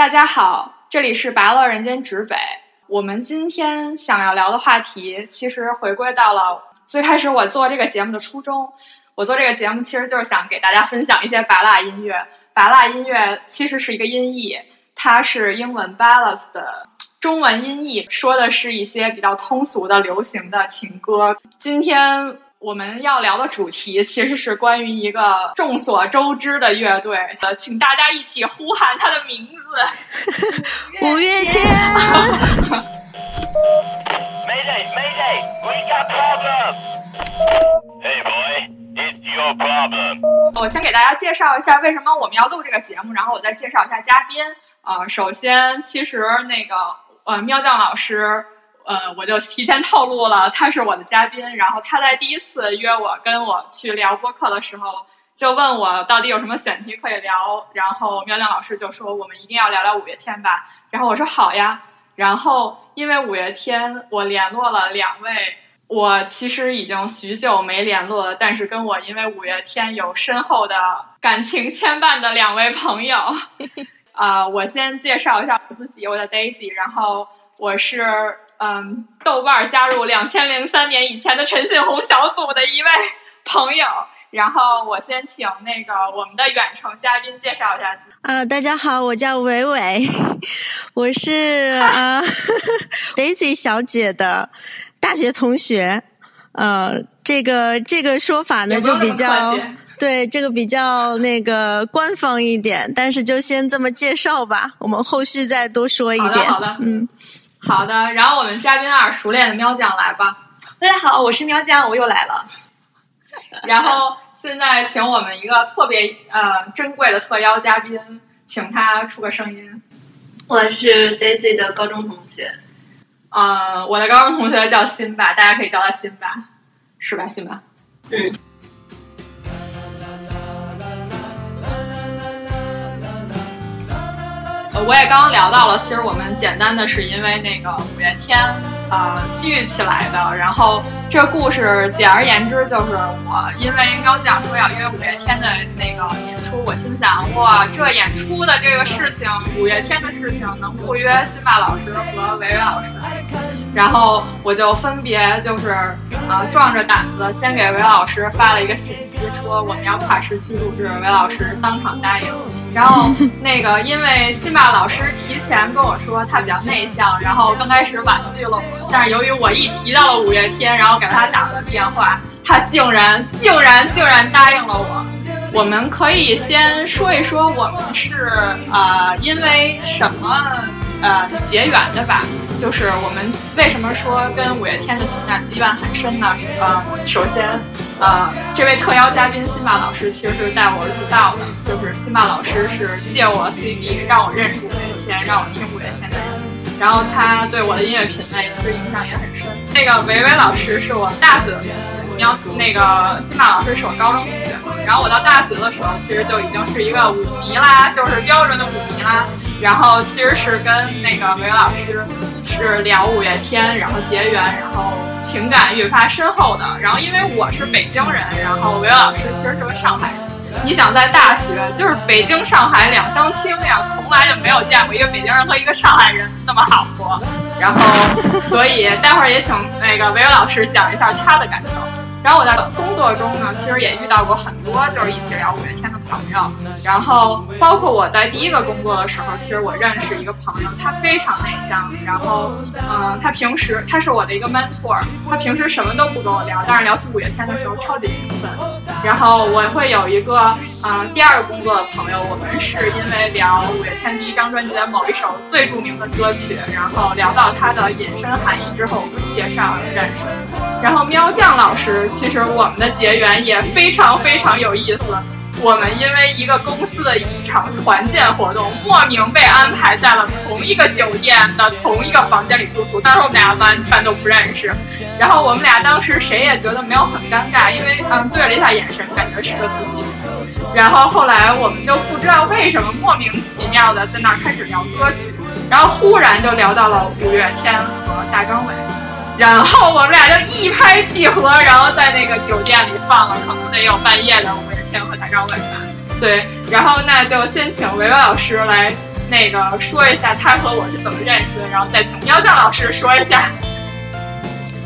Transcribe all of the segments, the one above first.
大家好，这里是白乐人间指北。我们今天想要聊的话题，其实回归到了最开始我做这个节目的初衷。我做这个节目其实就是想给大家分享一些白蜡音乐。白蜡音乐其实是一个音译，它是英文 ballads 的中文音译，说的是一些比较通俗的流行的情歌。今天。我们要聊的主题其实是关于一个众所周知的乐队，呃，请大家一起呼喊他的名字—— 五月天。Mayday, Mayday, we got problem. Hey boy, it's your problem. 我先给大家介绍一下为什么我们要录这个节目，然后我再介绍一下嘉宾。啊，首先，其实那个呃，喵酱老师。呃，我就提前透露了，他是我的嘉宾。然后他在第一次约我跟我去聊播客的时候，就问我到底有什么选题可以聊。然后喵酱老师就说我们一定要聊聊五月天吧。然后我说好呀。然后因为五月天，我联络了两位我其实已经许久没联络了，但是跟我因为五月天有深厚的感情牵绊的两位朋友。啊，我先介绍一下我自己，我叫 Daisy。然后我是。嗯，豆瓣加入两千零三年以前的陈信宏小组的一位朋友，然后我先请那个我们的远程嘉宾介绍一下自己。呃，大家好，我叫伟伟，我是啊 Daisy 小姐的大学同学。呃，这个这个说法呢就比较对，这个比较那个官方一点，但是就先这么介绍吧，我们后续再多说一点。好的，嗯。好的，然后我们嘉宾二熟练的喵酱来吧。大家好，我是喵酱，我又来了。然后现在请我们一个特别呃珍贵的特邀嘉宾，请他出个声音。我是 Daisy 的高中同学。呃，我的高中同学叫辛巴，大家可以叫他辛巴，是吧，辛巴？嗯。我也刚刚聊到了，其实我们简单的是因为那个五月天，呃，聚起来的。然后这故事简而言之，就是我因为喵酱说要约五月天的那个演出，我心想，哇，这演出的这个事情，五月天的事情，能不约辛巴老师和维维老师？然后我就分别就是啊，壮着胆子先给维老师发了一个信息，说我们要跨时期录制，韦老师当场答应。然后那个，因为辛巴老师提前跟我说他比较内向，然后刚开始婉拒了我。但是由于我一提到了五月天，然后给他打了电话，他竟然竟然竟然答应了我。我们可以先说一说我们是呃因为什么呃结缘的吧？就是我们为什么说跟五月天的情感羁绊很深呢？呃，首先。呃，这位特邀嘉宾辛巴老师其实是带我入道的，就是辛巴老师是借我 CD 让我认识五月天，让我听五月天的。然后他对我的音乐品味其实影响也很深。那个维维老师是我大学的同学，喵那个辛巴老师是我高中同学。然后我到大学的时候，其实就已经是一个舞迷啦，就是标准的舞迷啦。然后其实是跟那个韦老师是聊五月天，然后结缘，然后。情感愈发深厚的，然后因为我是北京人，然后韦老师其实是个上海人。你想在大学，就是北京、上海两相亲呀，从来就没有见过一个北京人和一个上海人那么好过。然后，所以待会儿也请那个韦老师讲一下他的感受。然后我在工作中呢，其实也遇到过很多就是一起聊五月天的朋友。然后包括我在第一个工作的时候，其实我认识一个朋友，他非常内向。然后，嗯，他平时他是我的一个 mentor，他平时什么都不跟我聊，但是聊起五月天的时候超级兴奋。然后我会有一个，嗯，第二个工作的朋友，我们是因为聊五月天第一张专辑的某一首最著名的歌曲，然后聊到它的引申含义之后，我们介绍认识。然后喵酱老师。其实我们的结缘也非常非常有意思。我们因为一个公司的一场团建活动，莫名被安排在了同一个酒店的同一个房间里住宿。当时我们俩完全都不认识，然后我们俩当时谁也觉得没有很尴尬，因为嗯对了一下眼神，感觉是个自己。然后后来我们就不知道为什么莫名其妙的在那儿开始聊歌曲，然后忽然就聊到了五月天和大张伟。然后我们俩就一拍即合，然后在那个酒店里放了，可能得有半夜的五月天和大张伟吧。对，然后那就先请维维老师来那个说一下他和我是怎么认识的，然后再请喵酱老师说一下。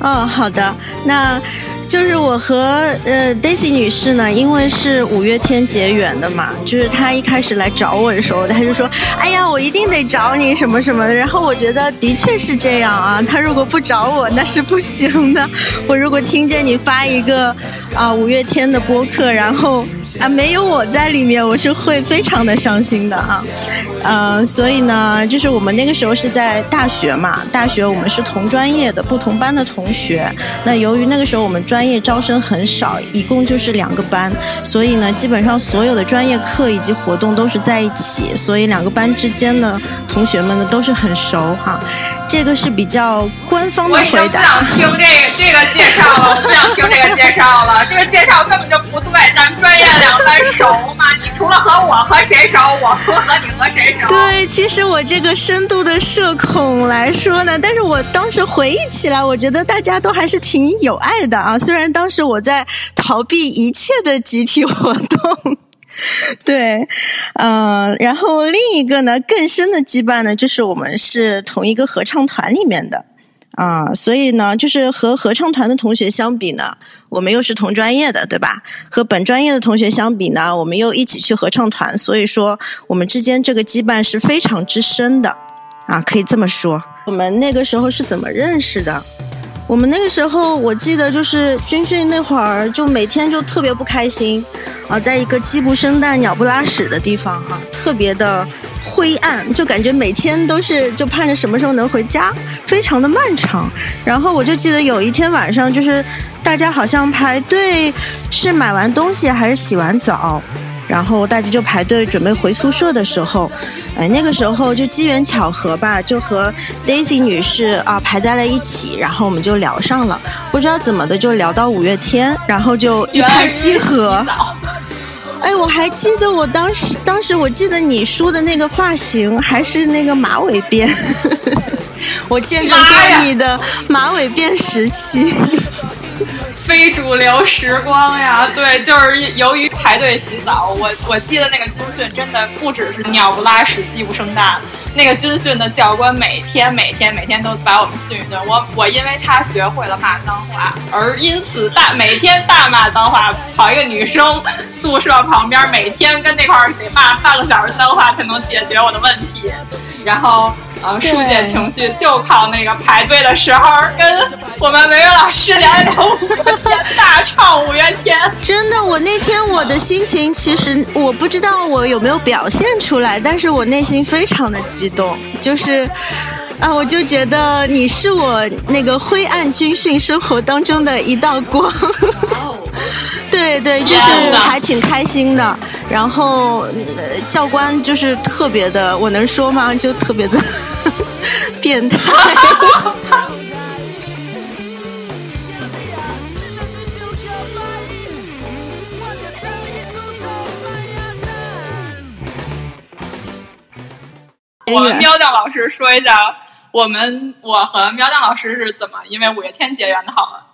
哦，好的，那就是我和呃 Daisy 女士呢，因为是五月天结缘的嘛，就是她一开始来找我的时候，她就说：“哎呀，我一定得找你什么什么的。”然后我觉得的确是这样啊，她如果不找我那是不行的。我如果听见你发一个啊五月天的播客，然后。啊，没有我在里面，我是会非常的伤心的啊，呃，所以呢，就是我们那个时候是在大学嘛，大学我们是同专业的不同班的同学，那由于那个时候我们专业招生很少，一共就是两个班，所以呢，基本上所有的专业课以及活动都是在一起，所以两个班之间呢同学们呢都是很熟哈，这个是比较官方的回答。我不想听这个这个介绍了，我不想听这个介绍了，这个介绍根本就不对，咱们专业。两班熟吗？你除了和我和谁熟？我除了和你和谁熟？对，其实我这个深度的社恐来说呢，但是我当时回忆起来，我觉得大家都还是挺有爱的啊。虽然当时我在逃避一切的集体活动，对，嗯，然后另一个呢，更深的羁绊呢，就是我们是同一个合唱团里面的。啊，所以呢，就是和合唱团的同学相比呢，我们又是同专业的，对吧？和本专业的同学相比呢，我们又一起去合唱团，所以说我们之间这个羁绊是非常之深的，啊，可以这么说。我们那个时候是怎么认识的？我们那个时候，我记得就是军训那会儿，就每天就特别不开心，啊，在一个鸡不生蛋、鸟不拉屎的地方，哈，特别的灰暗，就感觉每天都是就盼着什么时候能回家，非常的漫长。然后我就记得有一天晚上，就是大家好像排队是买完东西还是洗完澡。然后大家就排队准备回宿舍的时候，哎，那个时候就机缘巧合吧，就和 Daisy 女士啊排在了一起，然后我们就聊上了，不知道怎么的就聊到五月天，然后就一拍即合。哎，我还记得我当时，当时我记得你梳的那个发型还是那个马尾辫，我见证过你的马尾辫时期。非主流时光呀，对，就是由于排队洗澡，我我记得那个军训真的不只是鸟不拉屎鸡不生蛋，那个军训的教官每天每天每天都把我们训一顿，我我因为他学会了骂脏话，而因此大每天大骂脏话，跑一个女生宿舍旁边，每天跟那块儿得骂半个小时脏话才能解决我的问题，然后。啊，疏解情绪就靠那个排队的时候跟我们维维老师聊聊天，大唱五月天。真的，我那天我的心情其实我不知道我有没有表现出来，但是我内心非常的激动，就是啊，我就觉得你是我那个灰暗军训生活当中的一道光。对对，就是还挺开心的。然后教官就是特别的，我能说吗？就特别的 变态。我们喵酱老师说一下，我们我和喵酱老师是怎么因为五月天结缘的？好了。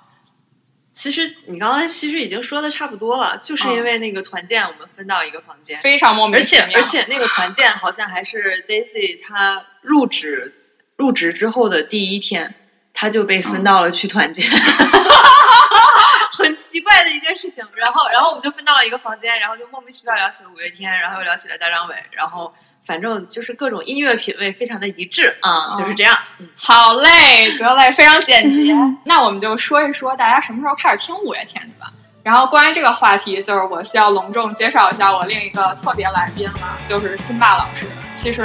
其实你刚才其实已经说的差不多了，就是因为那个团建，我们分到一个房间，非常莫名其妙。而且而且那个团建好像还是 Daisy 她入职入职之后的第一天，她就被分到了去团建，很奇怪的一件事情。然后然后我们就分到了一个房间，然后就莫名其妙聊起了五月天，然后又聊起了大张伟，然后。反正就是各种音乐品味非常的一致啊，就是这样。好嘞，得嘞，非常简洁。那我们就说一说大家什么时候开始听五月天的吧。然后关于这个话题，就是我需要隆重介绍一下我另一个特别来宾了，就是辛巴老师。其实，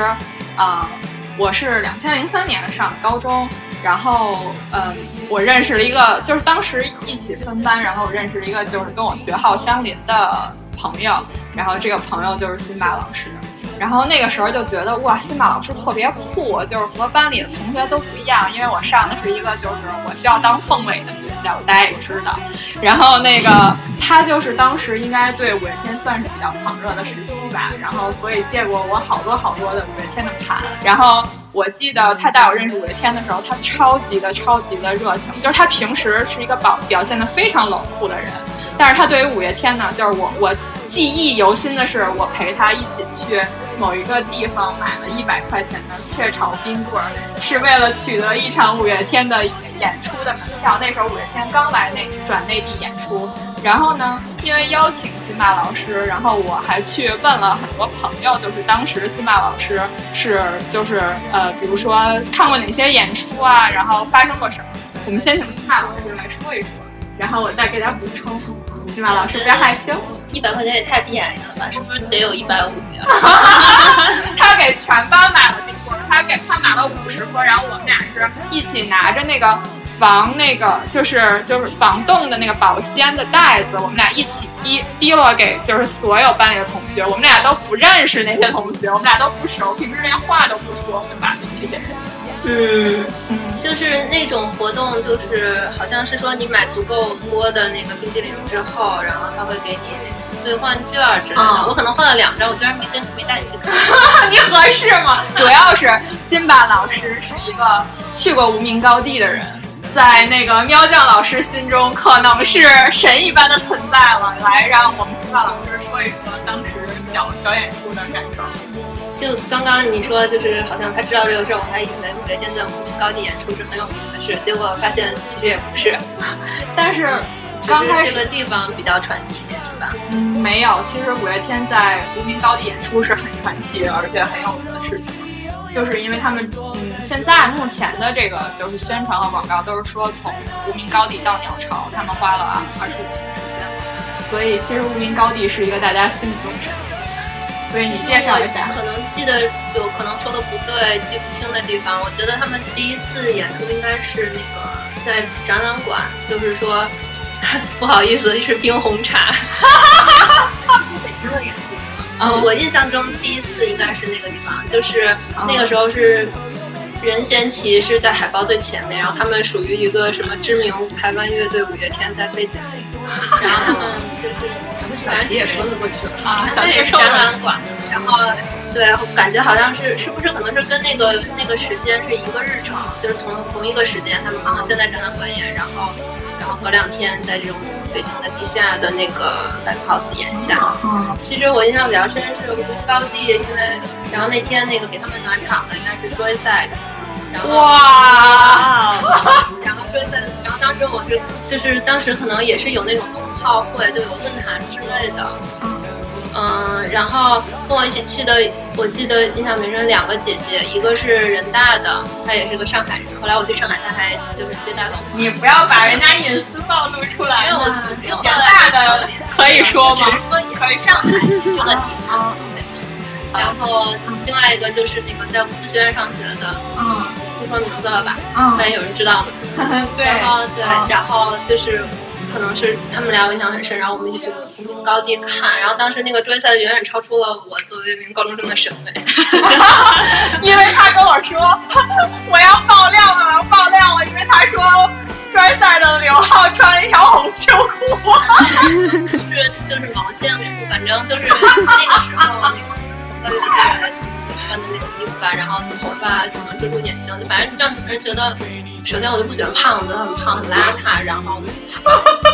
啊，我是两千零三年上的高中，然后，嗯，我认识了一个，就是当时一起分班，然后认识了一个就是跟我学号相邻的朋友，然后这个朋友就是辛巴老师。然后那个时候就觉得哇，辛巴老师特别酷，就是和班里的同学都不一样，因为我上的是一个就是我需要当凤尾的学校，大家也知道。然后那个他就是当时应该对五月天算是比较狂热的时期吧，然后所以借过我好多好多的五月天的盘。然后我记得他带我认识五月天的时候，他超级的超级的热情，就是他平时是一个表表现的非常冷酷的人，但是他对于五月天呢，就是我我。记忆犹新的是，我陪他一起去某一个地方买了一百块钱的雀巢冰棍儿，是为了取得一场五月天的演出的门票。那时候五月天刚来内转内地演出，然后呢，因为邀请辛巴老师，然后我还去问了很多朋友，就是当时辛巴老师是就是呃，比如说看过哪些演出啊，然后发生过什么。我们先请辛巴老师来说一说，然后我再给他补充。辛巴老师别害羞。一百块钱也太便宜了吧？是不是得有一百五呀？他给全班买了冰棍儿，他给他买了五十颗，然后我们俩是一起拿着那个防那个就是就是防冻的那个保鲜的袋子，我们俩一起滴滴落给就是所有班里的同学。我们俩都不认识那些同学，我们俩都不熟，平时连话都不说，对吧？嗯，就是那种活动，就是好像是说你买足够多的那个冰激凌之后，然后他会给你兑换券之类的。啊我可能换了两张，我居然没跟没带你去看。你合适吗？主要是辛巴老师是一个去过无名高地的人，在那个喵酱老师心中可能是神一般的存在了。来，让我们辛巴老师说一说当时小小演出的感受。就刚刚你说，就是好像他知道这个事儿，我还以为五月天在无名高地演出是很有名的事，结果发现其实也不是，但是只刚开始是这个地方比较传奇，是吧？嗯没有，其实五月天在无名高地演出是很传奇而且很有名的事情。就是因为他们，嗯，现在目前的这个就是宣传和广告都是说从无名高地到鸟巢，他们花了二十五年的时间，所以其实无名高地是一个大家心目中神的存在。所以你介绍一下我，可能记得有可能说的不对，记不清的地方。我觉得他们第一次演出应该是那个在展览馆，就是说 不好意思，是冰红茶。北京的演出。嗯，我印象中第一次应该是那个地方，就是那个时候是任贤齐是在海报最前面，然后他们属于一个什么知名台湾乐队五月天在背景里，然后他 们就是小齐也说得过去了。啊，小展览馆，然后对，感觉好像是是不是可能是跟那个那个时间是一个日程，就是同同一个时间，他们可能先在展览馆演，然后然后隔两天在这种北京的地下的那个 live house 演一下。嗯其实我印象比较深是高地，因为然后那天那个给他们暖场的应该是后哇，然后 Joyside，然后当时我是就是当时可能也是有那种同好会，就有论坛之类的。嗯，然后跟我一起去的，我记得印象很深，两个姐姐，一个是人大的，她也是个上海人。后来我去上海，她还就是接待了我。你不要把人家隐私暴露出来没有，我嘛。我就后人大的可以说吗只？是说也可以是上海这个地方。然后另外一个就是那个在五四学院上学的，嗯不说名字了吧，嗯万一有人知道呢。对，然后对啊，然后就是可能是他们俩我印象很深，然后我们一起去无名高地看，然后当时那个追赛远远超出了我作为一名高中生的审美。因为他跟我说 我要爆料了，我要爆料了，因为他说专赛的刘浩穿了一条红秋裤。就是就是毛线裤，反正就是那个时候那个整个乐队穿的那种衣服吧，然后头发只能遮住眼睛，就反正让人觉得，首先我就不喜欢胖子，很胖很邋遢，然后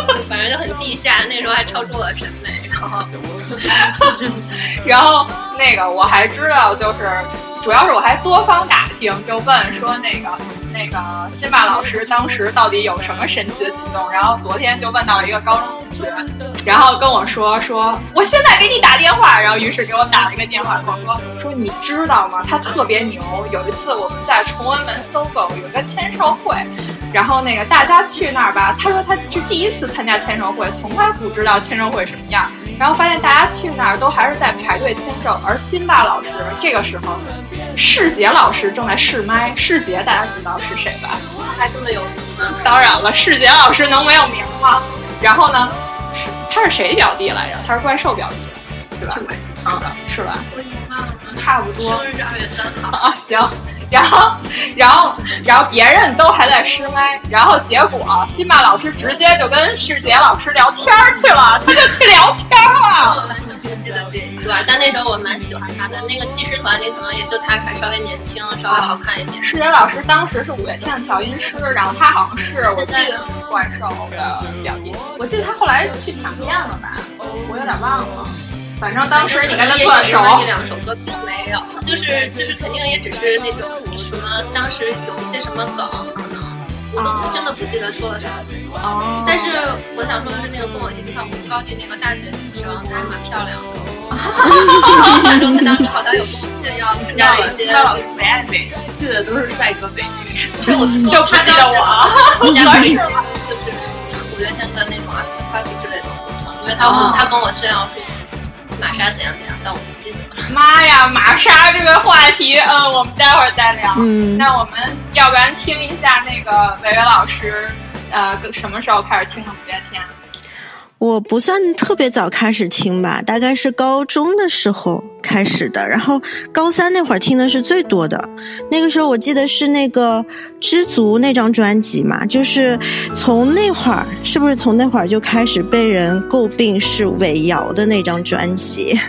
就反正就很地下，那时候还超出我的审美，然后然后那个我还知道，就是主要是我还多方打听，就问说那个那个辛巴老师当时到底有什么神奇的举动。然后昨天就问到了一个高中同学，然后跟我说说我现在给你打电话，然后于是给我打了一个电话，跟我说说你知道吗？他特别牛。有一次我们在崇文门搜狗有个签售会，然后那个大家去那儿吧，他说他是第一次参加签售会，从来不知道签售会什么样。然后发现大家去那儿都还是在排队签售，而辛巴老师这个时候，世杰老师正在试麦。世杰大家知道是谁吧？还这么有名吗。当然了，世杰老师能没有名吗？然后呢，是他是谁表弟来着？他是怪兽表弟，是吧？啊，是吧？我已经忘了，差不多。生日是二月三号。啊，行。然后，然后，然后别人都还在试麦，然后结果辛巴老师直接就跟世杰老师聊天儿去了，他就去聊天了。我完全不记得这一段，但那时候我蛮喜欢他的。那个技师团里可能也就他还稍微年轻，稍微好看一点。世杰老师当时是五月天的调音师，然后他好像是我记得是怪兽的表弟，我记得他后来去抢片了吧？我有点忘了。反正当时你跟他也特熟，有那么一两首歌并没有，就是就是肯定也只是那种什么，当时有一些什么梗，可能我都哦真的不记得说了啥。哦但是我想说的是，那个跟我一起去看红高地那个大学女生，她还蛮漂亮的。印象中她当时好像有跟我炫耀参加了一些，新老师没爱美女，记得都是帅哥美女。不是我是说就不她当时记得我参加了一些就是五月天的那种 after party 之类的活动，因为她哦她跟我炫耀说玛莎怎样怎样，但我不记得了。妈呀，玛莎这个话题，嗯，我们待会儿再聊。嗯那我们要不然听一下那个伟伟老师，呃，什么时候开始听的五月天？我不算特别早开始听吧，大概是高中的时候开始的，然后高三那会儿听的是最多的。那个时候我记得是那个《知足》那张专辑嘛，就是从那会儿，是不是从那会儿就开始被人诟病是伪摇的那张专辑？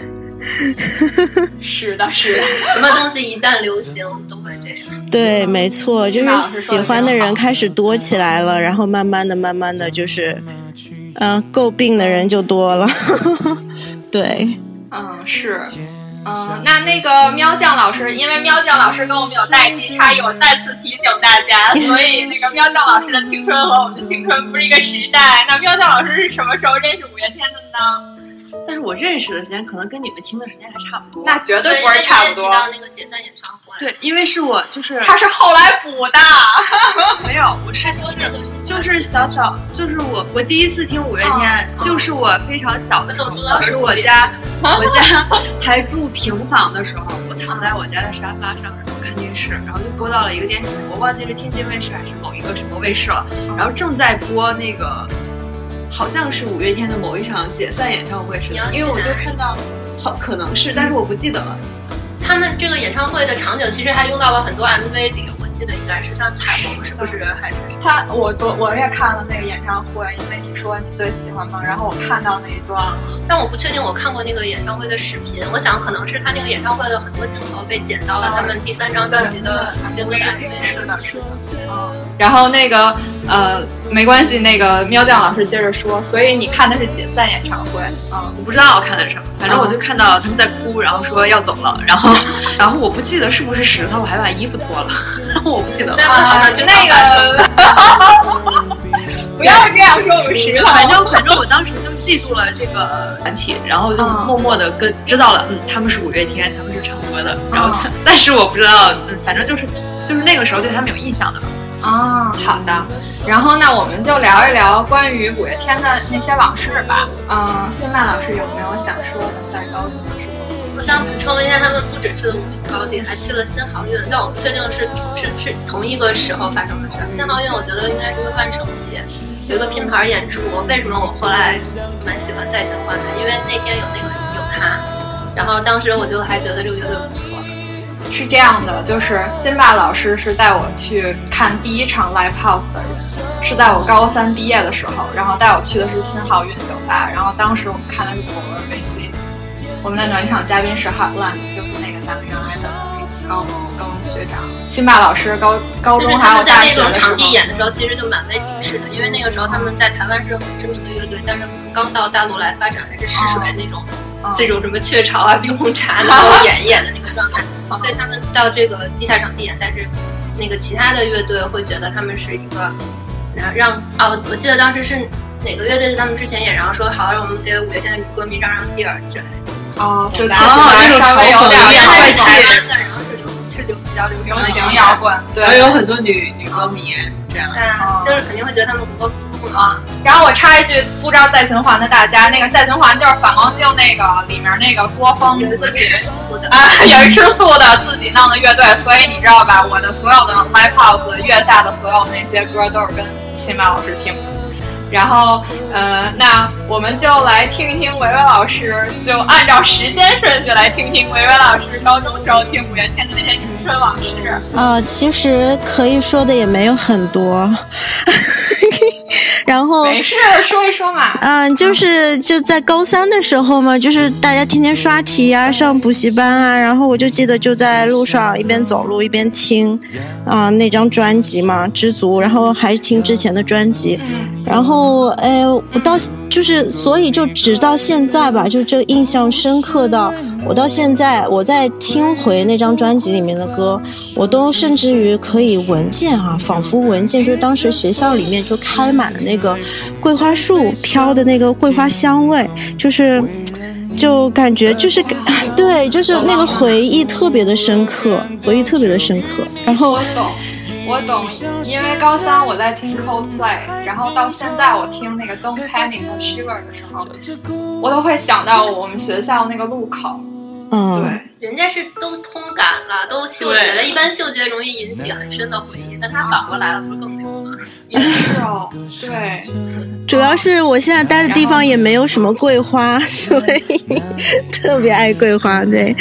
是的，是的。什么东西一旦流行都会这样。对，没错，就是喜欢的人开始多起来了，然后慢慢的、慢慢的就是，嗯、诟病的人就多了。对，嗯，是。嗯，那那个喵酱老师，因为喵酱老师跟我们有代际差异，我再次提醒大家，所以那个喵酱老师的青春和我们的青春不是一个时代。那喵酱老师是什么时候认识五月天的呢？但是我认识的时间可能跟你们听的时间还差不多。那绝对对，不是差不多到那个解散演唱会，对，因为是我就是他是后来补的。没有，我是就是就是小小，就是我我第一次听五月天，就是我非常小的时候，当时我家 我家还住平房的时候，我躺在我家的沙发上，然后看电视，然后就播到了一个电视，我忘记是天津卫视还是某一个什么卫视了，然后正在播那个。好像是五月天的某一场解散演唱会似的，因为我就看到，好可能是，但是我不记得了。他们这个演唱会的场景其实还用到了很多 MV 里，我记得应该是像彩虹，是不是？还是？他我昨我也看了那个演唱会，因为你说你最喜欢嘛，然后我看到那一段了。但我不确定我看过那个演唱会的视频，我想可能是他那个演唱会的很多镜头被剪到了他们第三张专辑的一些 MV 是的，是的。然后那个呃，没关系，那个喵酱老师接着说，所以你看的是解散演唱会，嗯，我不知道我看的是什么，反正我就看到他们在哭，然后说要走了，然后然后我不记得是不是石头，我还把衣服脱了，然后我不记得了。就那个，不要这样说我们石头，反正反正我当时就记住了这个团体，然后就默默的跟知道了，嗯，他们是五月天，他们是唱歌的，然后他，但是我不知道，嗯，反正就是就是那个时候对他们有印象的。啊、好的。然后那我们就聊一聊关于五月天的那些往事吧。嗯，辛曼老师有没有想说的？在高中我想补充一下，他们不止去了五名高地，还去了新豪运，但我不确定是是是同一个时候发生的事儿。新豪运我觉得应该是个万圣节，有一个拼盘演出。为什么我后来蛮喜欢再循环的？因为那天有那个有他，然后当时我就还觉得这个乐队不错。是这样的，就是辛巴老师是带我去看第一场 live house 的人，是在我高三毕业的时候，然后带我去的是新浩运酒吧，然后当时我们看的是果味 VC，我们的暖场嘉宾是 Hotland，就是那个咱们原来的高高中学长，辛巴老师高高就是中还有在那大学的时候种场地演的时候，其实就蛮被鄙视的，因为那个时候他们在台湾是很知名的乐队，但是刚到大陆来发展还是试水那种，哦。这种什么雀巢啊、冰红茶然后演一演的那个状态，所以他们到这个地下场地演，但是那个其他的乐队会觉得他们是一个，让哦，我记得当时是哪个乐队在他们之前演，然后说好让我们给五月天的歌迷让让地儿之类的，哦，就听对吧起来稍微有点原来是儿帅气的，然后是流是流比较流行的摇滚，对，然后有很多女女歌迷这样。就是肯定会觉得他们格格不入嘛。然后我插一句，不知道在循环的大家，那个在循环就是反光镜那个里面那个郭峰有一个自己吃素的，啊，也是吃素的自己弄的乐队，所以你知道吧？我的所有的 live house 月下的所有那些歌都是跟辛巴老师听的。然后，呃，那我们就来听一听维维老师，就按照时间顺序来听听维维老师高中时候听五月天的那些青春往事。呃，其实可以说的也没有很多，然后没事，说一说嘛。嗯，就是就在高三的时候嘛，就是大家天天刷题啊，上补习班啊，然后我就记得就在路上一边走路一边听，啊、那张专辑嘛，《知足》，然后还听之前的专辑，然后哎，我到就是所以就直到现在吧，就这印象深刻到我到现在我在听回那张专辑里面的歌，我都甚至于可以闻见啊，仿佛闻见，就是当时学校里面就开满了那个桂花树飘的那个桂花香味，就是。就感觉就是，对，就是那个回忆特别的深刻，回忆特别的深刻。然后我懂，因为高三我在听 Coldplay，然后到现在我听那个 Don't Panic 和 Shiver 的时候，我都会想到我们学校那个路口。嗯，对，人家是都通感了，都嗅觉了。一般嗅觉容易引起很深的回忆，但他反过来了，不是更牛吗？也是哦，对，主要是我现在待的地方也没有什么桂花，所以特别爱桂花。对，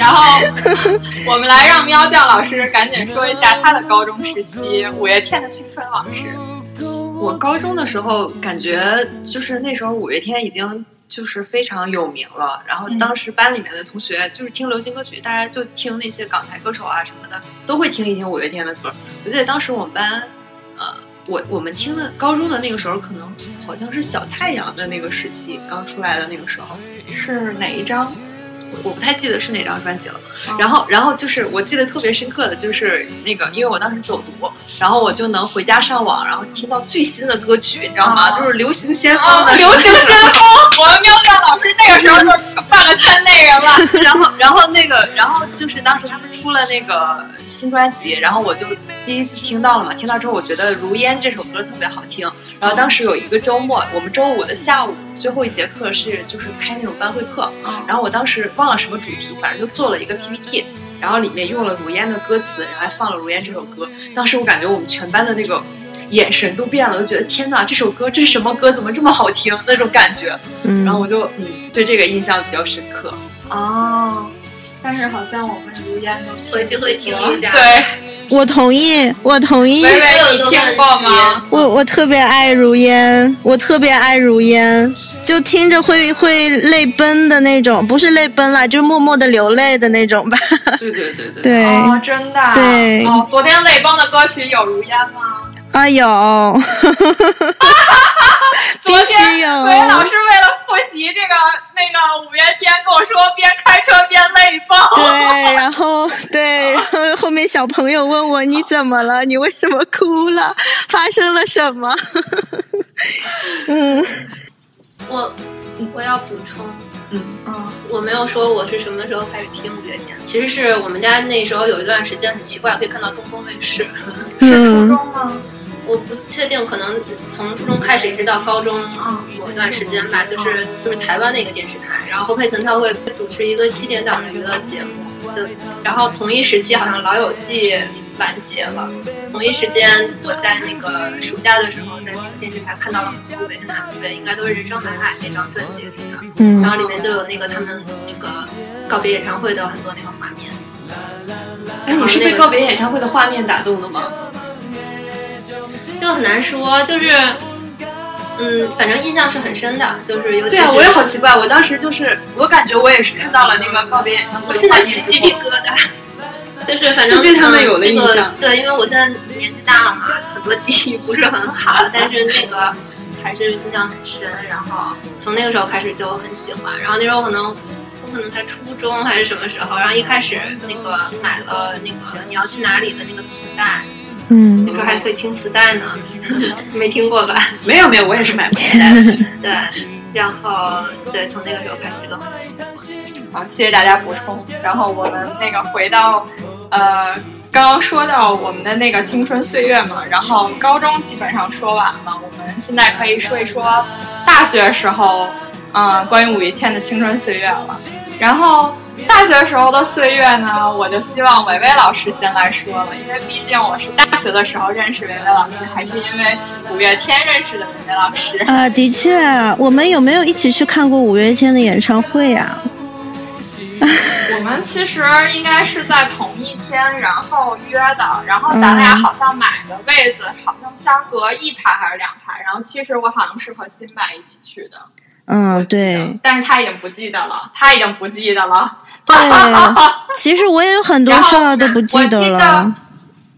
然后我们来让喵酱老师赶紧说一下他的高中时期五月天的青春往事。我高中的时候感觉就是那时候五月天已经就是非常有名了，然后当时班里面的同学就是听流行歌曲，大家就听那些港台歌手啊什么的，都会听一听五月天的歌。我记得当时我们班，呃，我我们听的高中的那个时候，可能好像是小太阳的那个时期刚出来的那个时候，是哪一张？我不太记得是哪张专辑了。然后，然后就是我记得特别深刻的就是那个，因为我当时走读，然后我就能回家上网，然后听到最新的歌曲，你知道吗？哦就是流行先锋啊，的、流行先锋！我们喵酱老师那个时候就犯了圈内人了。然后，然后那个，然后就是当时他们出了那个新专辑，然后我就第一次听到了嘛。听到之后，我觉得《如烟》这首歌特别好听。然后当时有一个周末，我们周五的下午最后一节课是就是开那种班会课，然后我当时忘了什么主题，反正就做了一个 PPT，然后里面用了《如烟》的歌词，然后还放了《如烟》这首歌。当时我感觉我们全班的那个。眼神都变了，都觉得天哪，这首歌这是什么歌？怎么这么好听？那种感觉，嗯然后我就嗯对这个印象比较深刻。哦，但是好像我们如烟都回去会听一下。对，我同意，我同意。微微你听过吗？我我特别爱如烟，我特别爱如烟，就听着会会泪奔的那种，不是泪奔了，就是默默的流泪的那种吧。对对对对。对，哦，真的啊。对哦，昨天泪崩的歌曲有如烟吗？啊有，必 昨天须有。伟老师为了复习这个那个五月天，跟我说边开车边泪崩。对，然后对，然后后面小朋友问我你怎么了？你为什么哭了？发生了什么？嗯，我我要补充，嗯嗯我没有说我是什么时候开始听五月天，其实是我们家那时候有一段时间很奇怪，可以看到东风卫视。是初嗯中吗？我不确定，可能从初中开始一直到高中嗯某一段时间吧，就是就是台湾的一个电视台，然后侯佩岑她会主持一个七点档的娱乐节目，就然后同一时期好像《老友记》完结了，同一时间我在那个暑假的时候在那个电视台看到了很多五月天的 MV，应该都是《人生海海》那张专辑里的，嗯然后里面就有那个他们那个告别演唱会的很多那个画面。哎，你是被告别演唱会的画面打动的吗？这个很难说，就是，嗯，反正印象是很深的，就是尤其是对啊，我也好奇怪，我当时就是我感觉我也是看到了那个告别演唱会我现在起鸡皮疙瘩，就是反正就对他们有了嗯这个印象对，因为我现在年纪大了嘛，很多记忆不是很好，但是那个还是印象很深。然后从那个时候开始就很喜欢，然后那时候可能我可能在初中还是什么时候，然后一开始那个买了那个你要去哪里的那个磁带，嗯那时候还可以听磁带呢，没听过吧？没有没有，我也是买过磁带的。对，然后对，从那个时候开始就很喜欢。好，谢谢大家补充。然后我们那个回到，呃，刚刚说到我们的那个青春岁月嘛，然后高中基本上说完了，我们现在可以说一说大学时候，嗯、关于五月天的青春岁月了。然后大学时候的岁月呢，我就希望伟伟老师先来说了，因为毕竟我是大学的时候认识伟伟老师，还是因为五月天认识的伟伟老师。啊，的确，我们有没有一起去看过五月天的演唱会啊？我们其实应该是在同一天，然后约的，然后咱俩好像买的位子好像相隔一排还是两排，然后其实我好像是和辛柏一起去的，嗯，对但是他已经不记得了，他已经不记得了。对，其实我也有很多事儿都不记得了。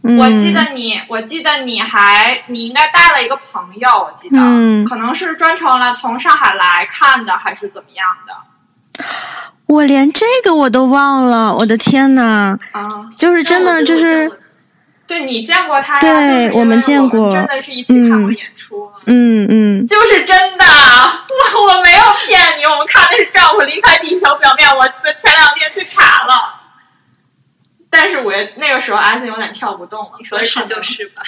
嗯我记得你，我记得你还你应该带了一个朋友，我记得，嗯可能是专程来从上海来看的，还是怎么样的我连这个我都忘了，我的天呐！啊？就是真的就是，对你见过他呀？对就是我们见过真的是一起看过演出。嗯嗯，就是真的，我我没有骗你，我们看的是《丈夫离开地球表面》，我前两天去查了。但是我也那个时候阿信有点跳不动了，你说是所以可能就是吧。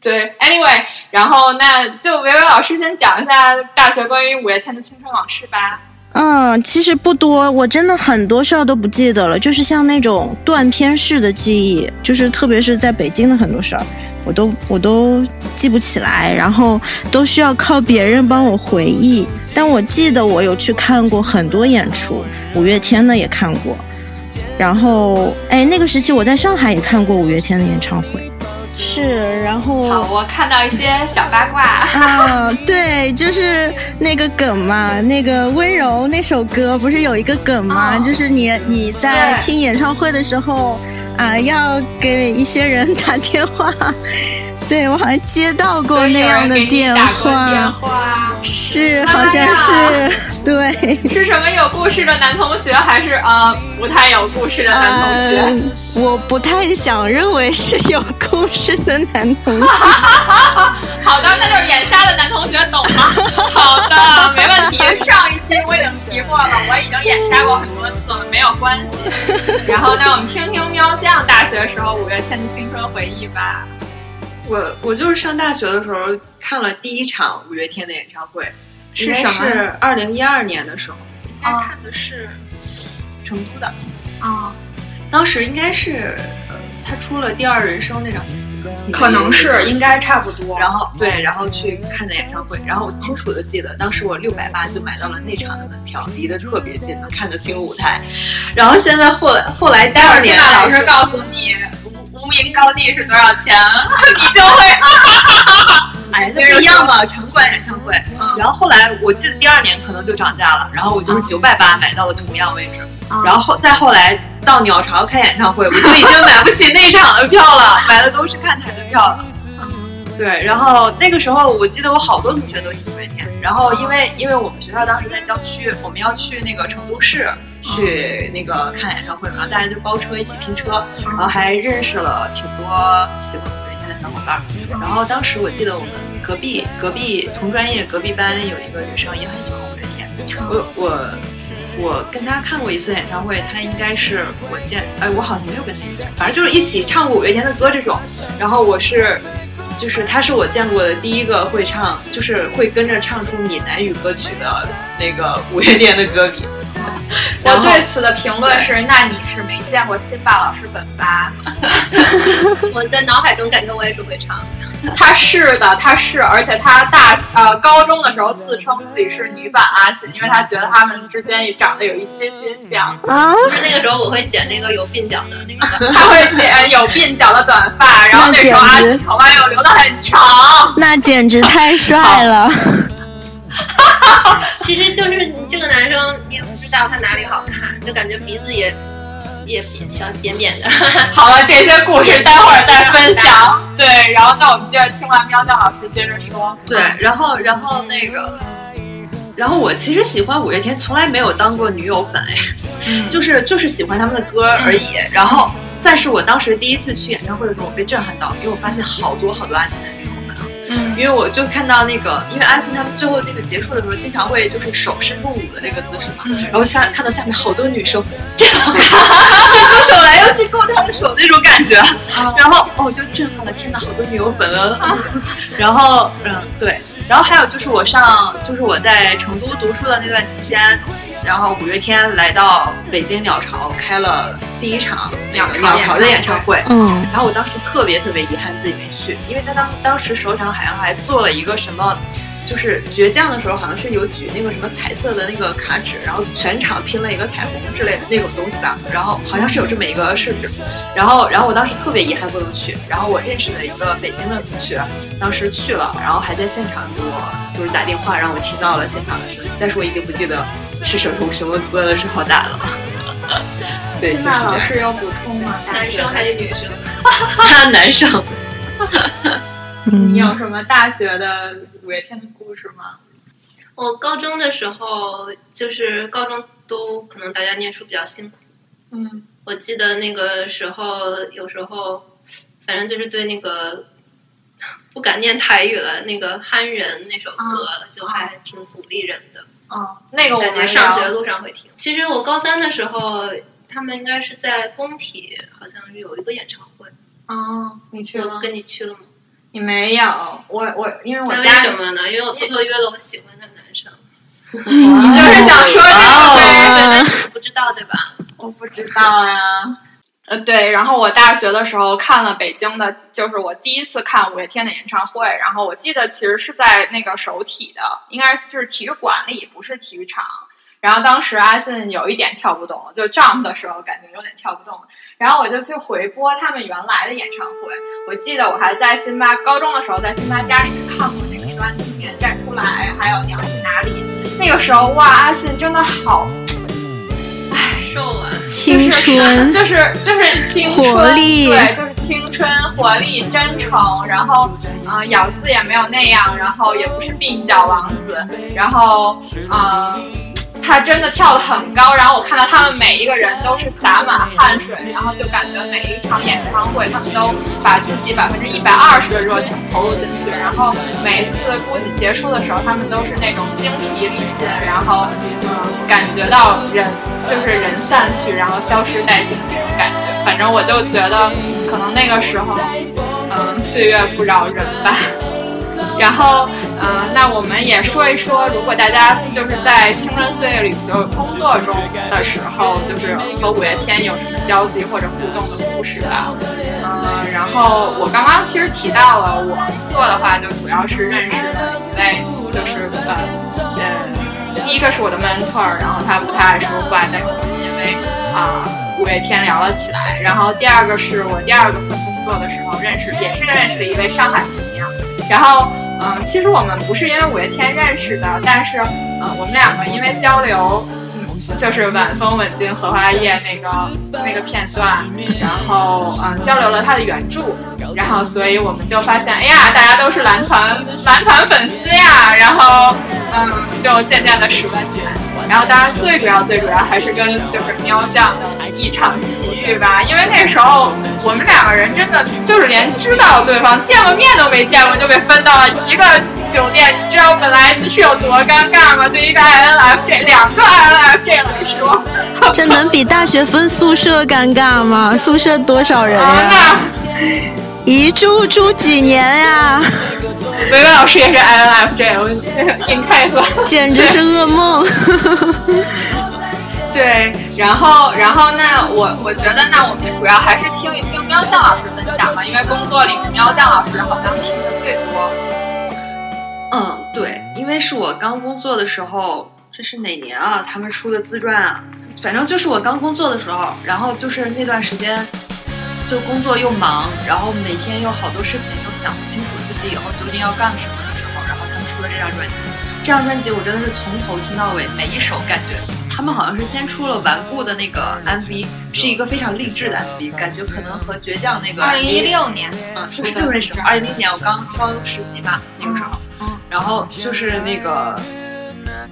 对，anyway，然后那就维维老师先讲一下大学关于五月天的青春往事吧。嗯，其实不多，我真的很多事儿都不记得了，就是像那种断片式的记忆，就是特别是在北京的很多事儿，我都我都记不起来，然后都需要靠别人帮我回忆。但我记得我有去看过很多演出，五月天的也看过，然后哎，那个时期我在上海也看过五月天的演唱会，是，然后好，我看到一些小八卦。啊，对，就是那个梗嘛，那个温柔那首歌不是有一个梗吗？哦就是你你在听演唱会的时候啊，要给一些人打电话。对我好像接到过那样的电话，电话是，好像呀是，对。是什么有故事的男同学，还是呃不太有故事的男同学？嗯，我不太想认为是有故事的男同学。好的，那就是眼瞎的男同学，懂吗？好的，没问题。上一期我已经提过了，我已经眼瞎过很多次了，没有关系。然后，那我们听听喵酱大学时候五月天的青春回忆吧。我我就是上大学的时候看了第一场五月天的演唱会，是什么是二零一二年的时候，应该啊看的是成都的。啊，当时应该是呃，他出了《第二人生》那张专辑，可能是，应该差不多。然后对，然后去看的演唱会，然后我清楚的记得，当时我六百八就买到了那场的门票，离得特别近，能看得清舞台。然后现在后来后来第待会儿二年老师告诉你无无名高地是多少钱，你就会哎，那不一样嘛，场馆演唱会。嗯然后后来我记得第二年可能就涨价了，然后我就是九百八买到了同样位置，然后后再后来到鸟巢开演唱会，我就已经买不起内场的票了，买的都是看台的票了。对，然后那个时候我记得我好多同学都是五月天，然后因为因为我们学校当时在郊区，我们要去那个成都市去那个看演唱会嘛，然后大家就包车一起拼车，然后还认识了挺多喜欢五月天的小伙伴儿。然后当时我记得我们隔壁隔壁同专业隔壁班有一个女生也很喜欢五月天，我我我跟她看过一次演唱会，她应该是我见哎我好像没有跟她一起，反正就是一起唱过五月天的歌这种。然后我是就是他是我见过的第一个会唱，就是会跟着唱出闽南语歌曲的那个 五月天的歌迷。我对此的评论是：那你是没见过辛巴老师本吧？我在脑海中感觉我也是会唱。他是的，他是，而且他大呃高中的时候自称自己是女版阿信，因为他觉得他们之间也长得有一些些像。啊，就是那个时候我会剪那个有鬓角的那个。他会剪有鬓角的短发，然后那时候阿信头发又留的很长。那简直太帅了！其实就是你这个男生，你也不知道他哪里好看，就感觉鼻子也也扁小扁扁的。好了，这些故事待会儿再分享。对，然后那我们接着听完喵喵老师接着说。对，然后然后那个，然后我其实喜欢五月天，从来没有当过女友粉哎，就是就是喜欢他们的歌而已。然后，但是我当时第一次去演唱会的时候，我被震撼到，因为我发现好多好多阿信的女友。嗯，因为我就看到那个，因为阿信他们最后那个结束的时候，经常会就是手伸出舞的那个姿势嘛，然后下看到下面好多女生这样伸出手来又去勾他的手那种感觉，然后哦我就震撼了，天哪，好多女友粉了。然后嗯对，然后还有就是我上就是我在成都读书的那段期间，然后五月天来到北京鸟巢开了第一场鸟巢鸟巢的演唱会，嗯，然后我当时特别特别遗憾自己没去，因为他当当时首场好像还做了一个什么，就是倔强的时候好像是有举那个什么彩色的那个卡纸，然后全场拼了一个彩虹之类的那种东西吧，然后好像是有这么一个设置，然后然后我当时特别遗憾不能去，然后我认识的一个北京的同学当时去了，然后还在现场给我就是打电话让我听到了现场的声音，但是我已经不记得是什么什么歌的时候打了。对，就是这样。辛巴老师有补充吗？男生还是女生？他 男生。嗯你，有什么大学的五月天的故事吗？我高中的时候，就是高中都可能大家念书比较辛苦。嗯我记得那个时候，有时候反正就是对那个不敢念台语了，那个《憨人》那首歌，就还挺鼓励人的。嗯，那个我们上学路上会听。其实我高三的时候，他们应该是在工体，好像是有一个演唱会，哦，你去了？就跟你去了吗？你没有，我我因为我家为什么呢？因为我偷偷约了我喜欢的男生。你 就是想说这个哦呗？你不知道对吧？我不知道啊。呃，对，然后我大学的时候看了北京的，就是我第一次看五月天的演唱会，然后我记得其实是在那个首体的，应该是就是体育馆里，不是体育场。然后当时阿信有一点跳不动了，就 jump 的时候感觉有点跳不动了，然后我就去回播他们原来的演唱会。我记得我还在辛巴高中的时候在辛巴家里面看过那个《十万青年站出来》，还有《你要去哪里》。那个时候哇，阿信真的好瘦啊！青春，就是 就是青春活力对，就是青春活力真诚，然后嗯、呃咬字也没有那样，然后也不是鬓角王子，然后嗯。呃他真的跳得很高，然后我看到他们每一个人都是洒满汗水，然后就感觉每一场演唱会他们都把自己百分之一百二十的热情投入进去，然后每次估计结束的时候，他们都是那种精疲力尽，然后嗯感觉到人就是人散去，然后消失殆尽的那种感觉。反正我就觉得可能那个时候，嗯，岁月不饶人吧。然后，呃，那我们也说一说，如果大家就是在青春岁月里，就工作中的时候，就是和五月天有什么交集或者互动的故事吧。嗯、然后我刚刚其实提到了，我工作的话，就主要是认识了一位，就是呃呃，第一个是我的 mentor，然后他不太爱说话，但是我们因为啊、五月天聊了起来。然后第二个是我第二个份工作的时候认识，也是认识了一位上海姑娘。然后，嗯、其实我们不是因为五月天认识的，但是，呃，我们两个因为交流，就是晚风吻尽荷花叶那个那个片段，然后，嗯、交流了他的原著，然后，所以我们就发现，哎呀，大家都是蓝团蓝团粉丝呀，然后，嗯，就渐渐的熟了起来。然后，当然最主要最主要还是跟就是喵酱的一场奇遇吧，因为那时候我们两个人真的就是连知道对方见过面都没见过，就被分到了一个酒店。你知道本来是有多尴尬吗？对于一个 INFJ 两个 INFJ 来说，这能比大学分宿舍尴尬吗？宿舍多少人啊，呀？那一住住几年呀？维维老师也是 INFJ，我 in case。简直是噩梦。对，然后，然后那我我觉得，那我们主要还是听一听喵酱老师分享吧，因为工作里面喵酱老师好像听的最多。嗯，对，因为是我刚工作的时候，这是哪年啊？他们出的自传啊，反正就是我刚工作的时候，然后就是那段时间，就工作又忙，然后每天又好多事情，又想不清楚自己以后究竟要干什么的时候，然后他们出了这张专辑。这张专辑我真的是从头听到尾，每一首感觉他们好像是先出了顽固的那个 MV，是一个非常励志的 MV，感觉可能和倔强那个二零一六年，嗯，是六认识二零一六年我刚刚实习嘛，那个时候，嗯然后就是那个，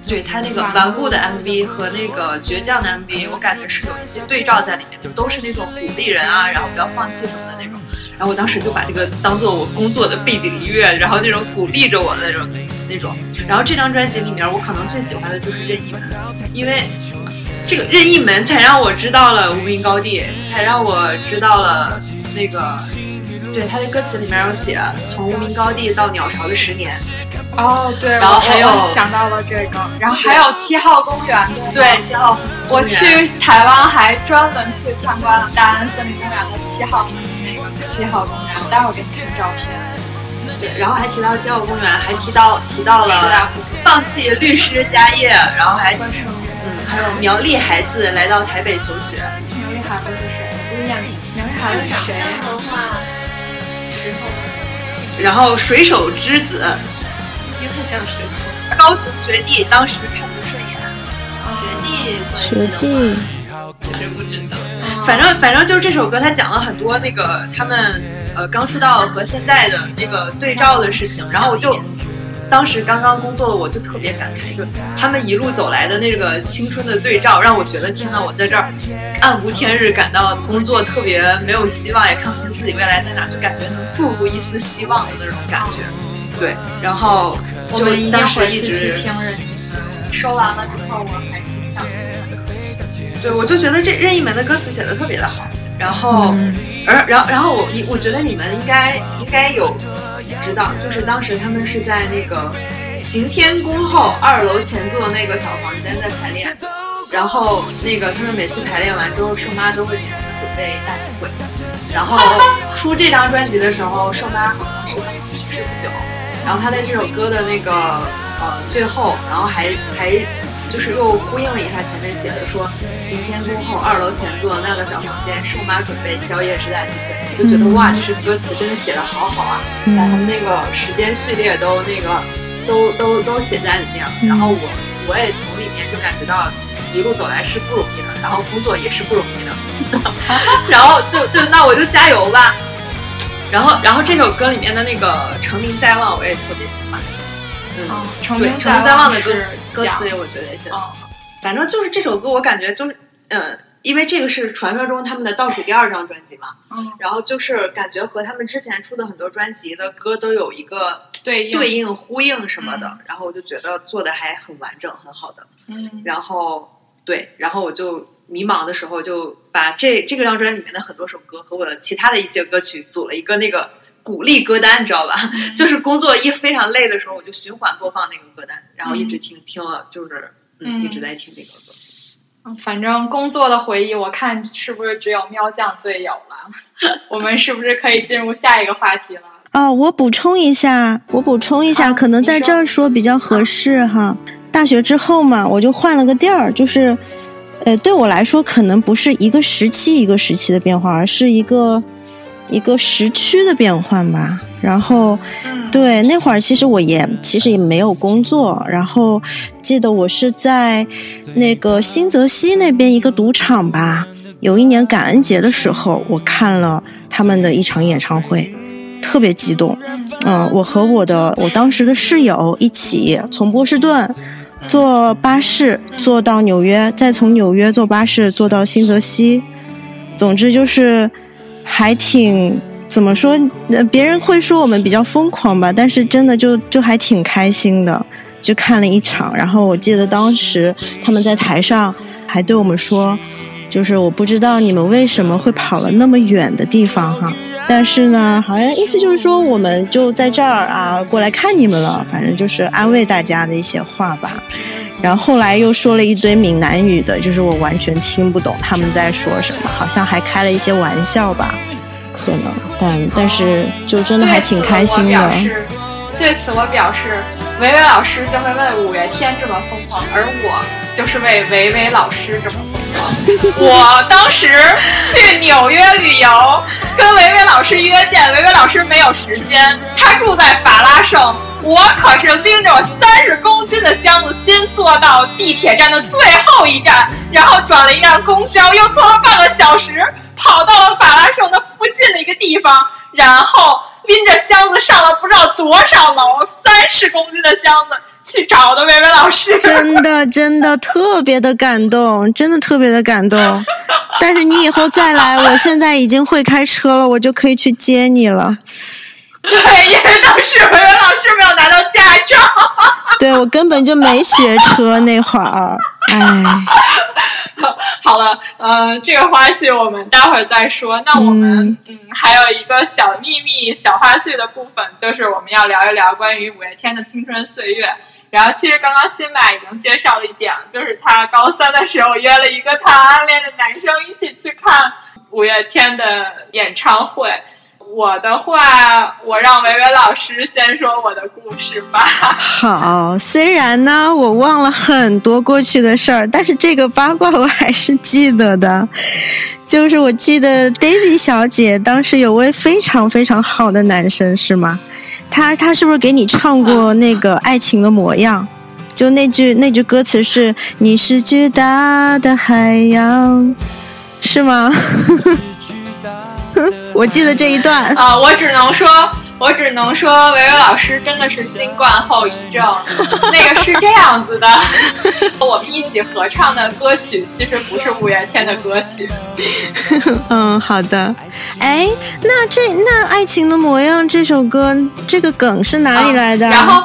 对他那个顽固。的 MV 和那个倔强的 MV，我感觉是有一些对照在里面的，都是那种鼓励人啊，然后不要放弃什么的那种。然后我当时就把这个当做我工作的背景音乐，然后那种鼓励着我的那种那种。然后这张专辑里面，我可能最喜欢的就是任意门，因为这个任意门才让我知道了无名高地，才让我知道了那个。对，他的歌词里面有写，从无名高地到鸟巢的十年。哦，对，然后还有想到了这个，然后还有七号公园，对七号我公园去台湾还专门去参观了大安森林公园的七号那个七号公园，我待会儿给你看照片。对，然后还提到七号公园，还提到提到了放弃律师家业，然后还嗯，还有苗栗孩子来到台北求学。苗栗孩子是谁？不是亚米，苗栗孩子是谁？像的话，时候然后水手之子，也很像。高雄学弟当时看不顺眼，学弟关学系的弟话，，其实不知道。反正反正就是这首歌，它讲了很多那个他们呃刚出道和现在的那个对照的事情，然后我就。当时刚刚工作的我就特别感慨，就他们一路走来的那个青春的对照，让我觉得天呐，我在这儿暗无天日，感到工作特别没有希望，也看不清自己未来在哪，就感觉能注入一丝希望的那种感觉。对，然后就我们一定当时一直听任意门。说完了之后，我还挺想。对，我就觉得这任意门的歌词写的特别的好，然后，而然后然后我我觉得你们应该应该有知道，就是当时他们是在那个行天宫后二楼前座那个小房间在排练，然后那个他们每次排练完之后，瘦妈都会给他们准备大鸡腿，然后 出这张专辑的时候，瘦妈好像是刚刚去世不久，然后他在这首歌的那个呃最后，然后还还就是又呼应了一下前面写的说行天宫后二楼前座那个小房间，瘦妈准备宵夜吃大鸡腿，我就觉得哇，这是歌词真的写的好好啊，把他们那个时间序列都那个都都都写在里面了，然后我我也从里面就感觉到一路走来是不容易的，然后工作也是不容易的，然后就就那我就加油吧。然后，然后这首歌里面的那个“成名在望”我也特别喜欢。嗯，哦成对，名成名在望的歌词歌词也我觉得也写得哦很好。反正就是这首歌，我感觉就是，嗯，因为这个是传说中他们的倒数第二张专辑嘛，嗯，然后就是感觉和他们之前出的很多专辑的歌都有一个对应对应呼应什么的，嗯然后我就觉得做的还很完整，很好的。嗯然后对，然后我就迷茫的时候，就把这这个张专辑里面的很多首歌和我的其他的一些歌曲组了一个那个鼓励歌单，你知道吧？就是工作一非常累的时候，我就循环播放那个歌单，然后一直听，听了就是嗯嗯一直在听这个歌。嗯反正工作的回忆，我看是不是只有喵酱最有了？我们是不是可以进入下一个话题了？哦，我补充一下，我补充一下，啊可能在这儿说比较合适哈。大学之后嘛，我就换了个地儿，就是，呃，对我来说可能不是一个时期一个时期的变化，而是一个一个时区的变换吧。然后，嗯，对，那会儿其实我也其实也没有工作，然后记得我是在那个新泽西那边一个赌场吧，有一年感恩节的时候，我看了他们的一场演唱会，特别激动。嗯、我和我的我当时的室友一起从波士顿坐巴士坐到纽约，再从纽约坐巴士坐到新泽西。总之就是还挺怎么说？别人会说我们比较疯狂吧，但是真的就就还挺开心的，就看了一场。然后我记得当时他们在台上还对我们说，就是我不知道你们为什么会跑了那么远的地方哈。但是呢，好像意思就是说，我们就在这儿啊，过来看你们了。反正就是安慰大家的一些话吧。然后后来又说了一堆闽南语的，就是我完全听不懂他们在说什么，好像还开了一些玩笑吧，可能，但但是就真的还挺开心的。对此我表示，对此我表示，维维老师就会为五月天这么疯狂，而我就是为维维老师这么疯。我当时去纽约旅游，跟维维老师约见，维维老师没有时间，他住在法拉盛。我可是拎着我三十公斤的箱子，先坐到地铁站的最后一站，然后转了一辆公交，又坐了半个小时，跑到了法拉盛的附近的一个地方，然后拎着箱子上了不知道多少楼，三十公斤的箱子去找的薇薇老师。真的真的特别的感动，真的特别的感动。但是你以后再来，我现在已经会开车了，我就可以去接你了。对，因为当时薇薇老师没有拿到驾照。对我根本就没学车那会儿，哎，好了，呃，这个花絮我们待会儿再说。那我们嗯还有一个小秘密、小花絮的部分，就是我们要聊一聊关于五月天的青春岁月。然后，其实刚刚新麦已经介绍了一点，就是他高三的时候约了一个他暗恋的男生一起去看五月天的演唱会。我的话，我让维维老师先说我的故事吧。好。虽然呢，我忘了很多过去的事儿，但是这个八卦我还是记得的。就是我记得 Daisy 小姐当时有位非常非常好的男生，是吗？他他是不是给你唱过那个《爱情的模样》？就那句那句歌词是“你是巨大的海洋”，是吗？我记得这一段。啊、我只能说，我只能说，维维老师真的是新冠后遗症。那个是这样子的，我们一起合唱的歌曲其实不是五月天的歌曲。嗯，好的。哎，那这那《爱情的模样》这首歌，这个梗是哪里来的？啊然后，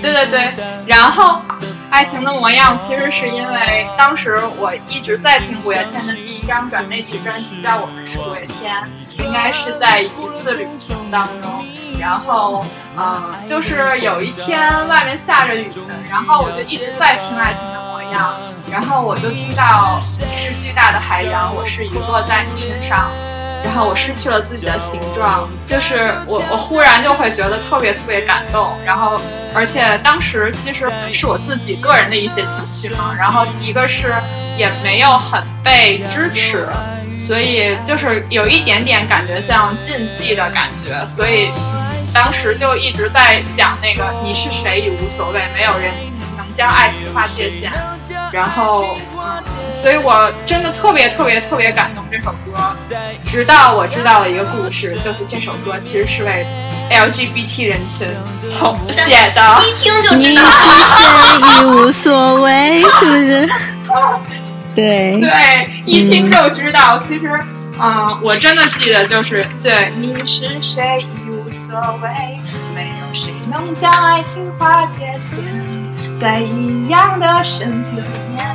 对对对，然后《爱情的模样》其实是因为当时我一直在听五月天的第一张转内地专辑叫《我们是五月天》，应该是在一次旅行当中，然后嗯，就是有一天外面下着雨，然后我就一直在听《爱情的模样》，然后我就听到你是巨大的海洋，我是雨落在你身上。然后我失去了自己的形状，就是我我忽然就会觉得特别特别感动，然后而且当时其实是我自己个人的一些情绪嘛，然后一个是也没有很被支持，所以就是有一点点感觉像禁忌的感觉，所以当时就一直在想那个你是谁已无所谓，没有人将爱情划界限，然后，所以我真的特别特别特别感动这首歌。直到我知道了一个故事，就是这首歌其实是为 LGBT 人群统写的。一听就你知道。是谁已无所谓，是不是？对，对，一听就知道。其实，啊、我真的记得就是，对，你是谁已无所谓，没有谁能将爱情划界限，在一样的身体里面，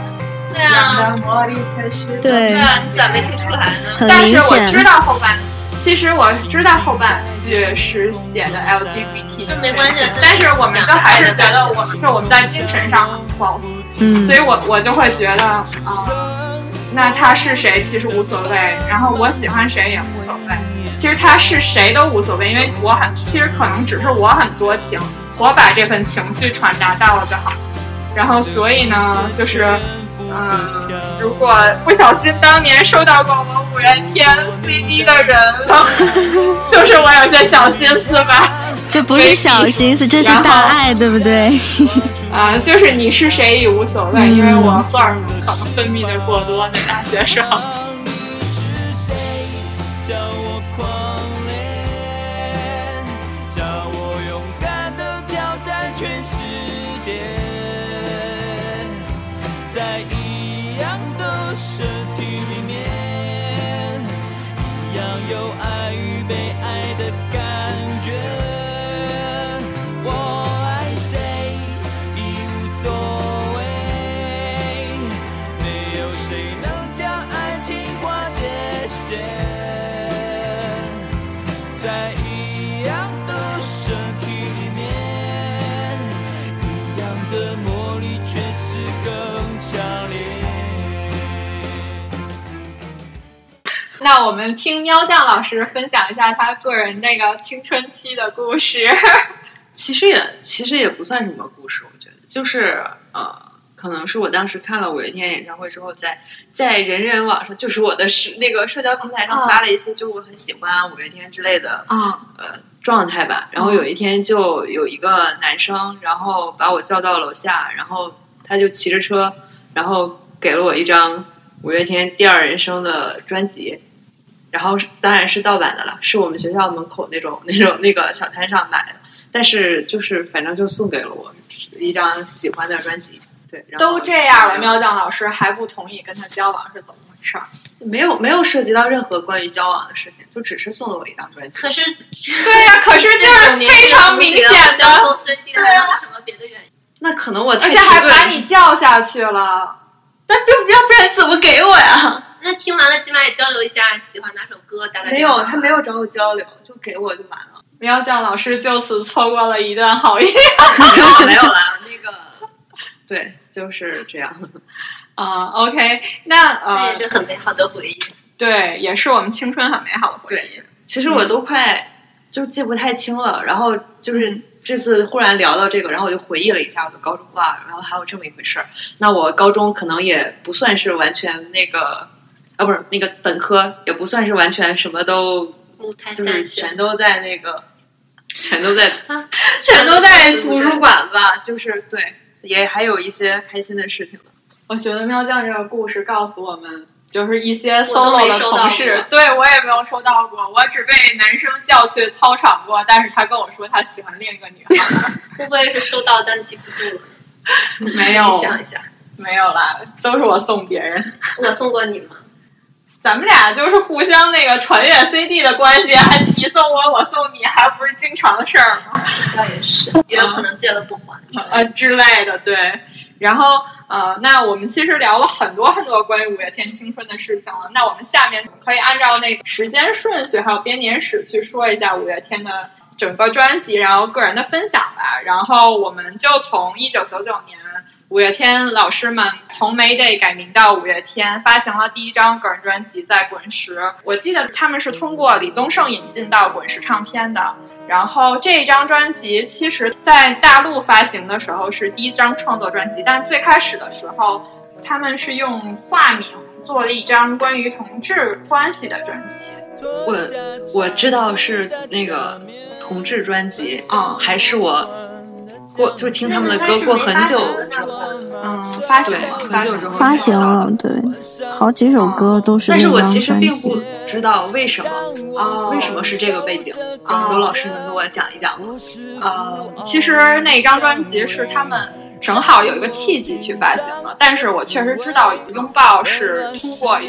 对一样啊，的魔力才是。对。对啊，你咋没听出来呢？很但是我知。道后半，其实我知道后半句是写的 LGBT，这没关系但是我们就还是觉得我们就我们在精神上很 close，嗯，所以我我就会觉得啊、那他是谁其实无所谓，然后我喜欢谁也无所谓，其实他是谁都无所谓，因为我很其实可能只是我很多情，我把这份情绪传达到了就好，然后所以呢就是。嗯，如果不小心当年收到过我五月天 CD 的人，就是我有些小心思吧。这不是小心思，这是大爱，对不对？啊、就是你是谁已无所谓，因为我荷尔蒙可能分泌的过多，在大学时候。一样的身体里面，那我们听喵酱老师分享一下他个人那个青春期的故事。其实也其实也不算什么故事，我觉得就是呃，可能是我当时看了五月天演唱会之后在，在人人网上，就是我的是那个社交平台上啊发了一些，就我很喜欢五月天之类的啊呃状态吧。然后有一天就有一个男生，然后把我叫到楼下，然后他就骑着车，然后给了我一张五月天《第二人生》的专辑。然后是当然是盗版的了，是我们学校门口那种那种那个小摊上买的。但是就是反正就送给了我一张喜欢的专辑，对，然后都这样了，喵酱老师还不同意跟他交往是怎么回事儿？没有没有涉及到任何关于交往的事情，就只是送了我一张专辑。可是对呀、可是就是非常明显的，相送 CD 还有什么别的原因？那可能我而且还把你叫下去了。那不要不然怎么给我呀？那听完了起码也交流一下喜欢哪首歌，大概没有，他没有找我交流，就给我就完了。喵酱老师就此错过了一段好姻 没有没有了，那个 对，就是这样。啊、OK，那呃那也，是很美好的回忆。对，也是我们青春很美好的回忆。其实我都快就记不太清了，然后就是这次忽然聊到这个，然后我就回忆了一下我的高中哇，然后还有这么一回事儿。那我高中可能也不算是完全那个啊，不是那个本科也不算是完全什么都就是，全都在那个，全都在，全都在图书馆吧。就是对，也还有一些开心的事情的。我觉得喵酱这个故事告诉我们，就是一些 solo 的同事过，对我也没有收到过，我只被男生叫去操场过，但是他跟我说他喜欢另一个女孩，会不会是收到但记不住了？没有你想一下，没有啦，都是我送别人。我送过你吗？咱们俩就是互相那个传阅 CD 的关系，还你送我，我送你，还不是经常的事儿吗？倒也是，也有可能借了不还。啊之类的，对。然后呃，那我们其实聊了很多很多关于五月天青春的事情了。那我们下面可以按照那个时间顺序还有编年史去说一下五月天的整个专辑，然后个人的分享吧。然后我们就从一九九九年。五月天老师们从 Mayday 改名到五月天，发行了第一张个人专辑在滚石。我记得他们是通过李宗盛引进到滚石唱片的。然后这一张专辑其实在大陆发行的时候是第一张创作专辑，但最开始的时候他们是用化名做了一张关于同志关系的专辑。我我知道是那个同志专辑，嗯还是我过就是听他们的歌过很久之后，嗯，发行了，发行之后发行了，对，好几首歌都是但是我其实。并不知道为什么，啊为什么是这个背景，啊刘老师能给我讲一讲吗？呃，其实那张专辑是他们正好有一个契机去发行的，但是我确实知道拥抱是通过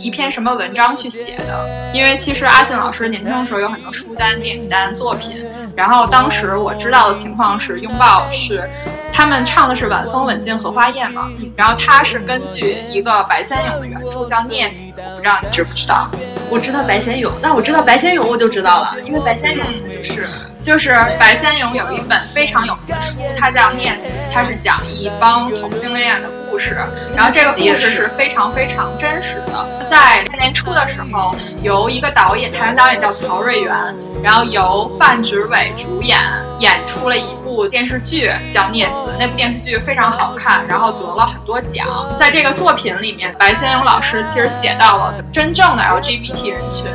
一篇什么文章去写的，因为其实阿信老师年轻的时候有很多书单、电影单作品，然后当时我知道的情况是拥抱是。他们唱的是晚风吻尽荷花叶嘛，然后他是根据一个白先勇的原著叫《孽子》，我不知道你知不知道。我知道白先勇，那我知道白先勇我就知道了，因为白先勇他就是就是白先勇有一本非常有名的书，它叫《孽子》，它是讲一帮同性恋的故事。然后这个故事是非常非常真实的。在年初的时候，由一个导演，台湾导演叫曹瑞元，然后由范植伟主演，演出了一部电视剧叫《孽子》。那部电视剧非常好看，然后得了很多奖。在这个作品里面，白先勇老师其实写到了真正的 LGBT 人群。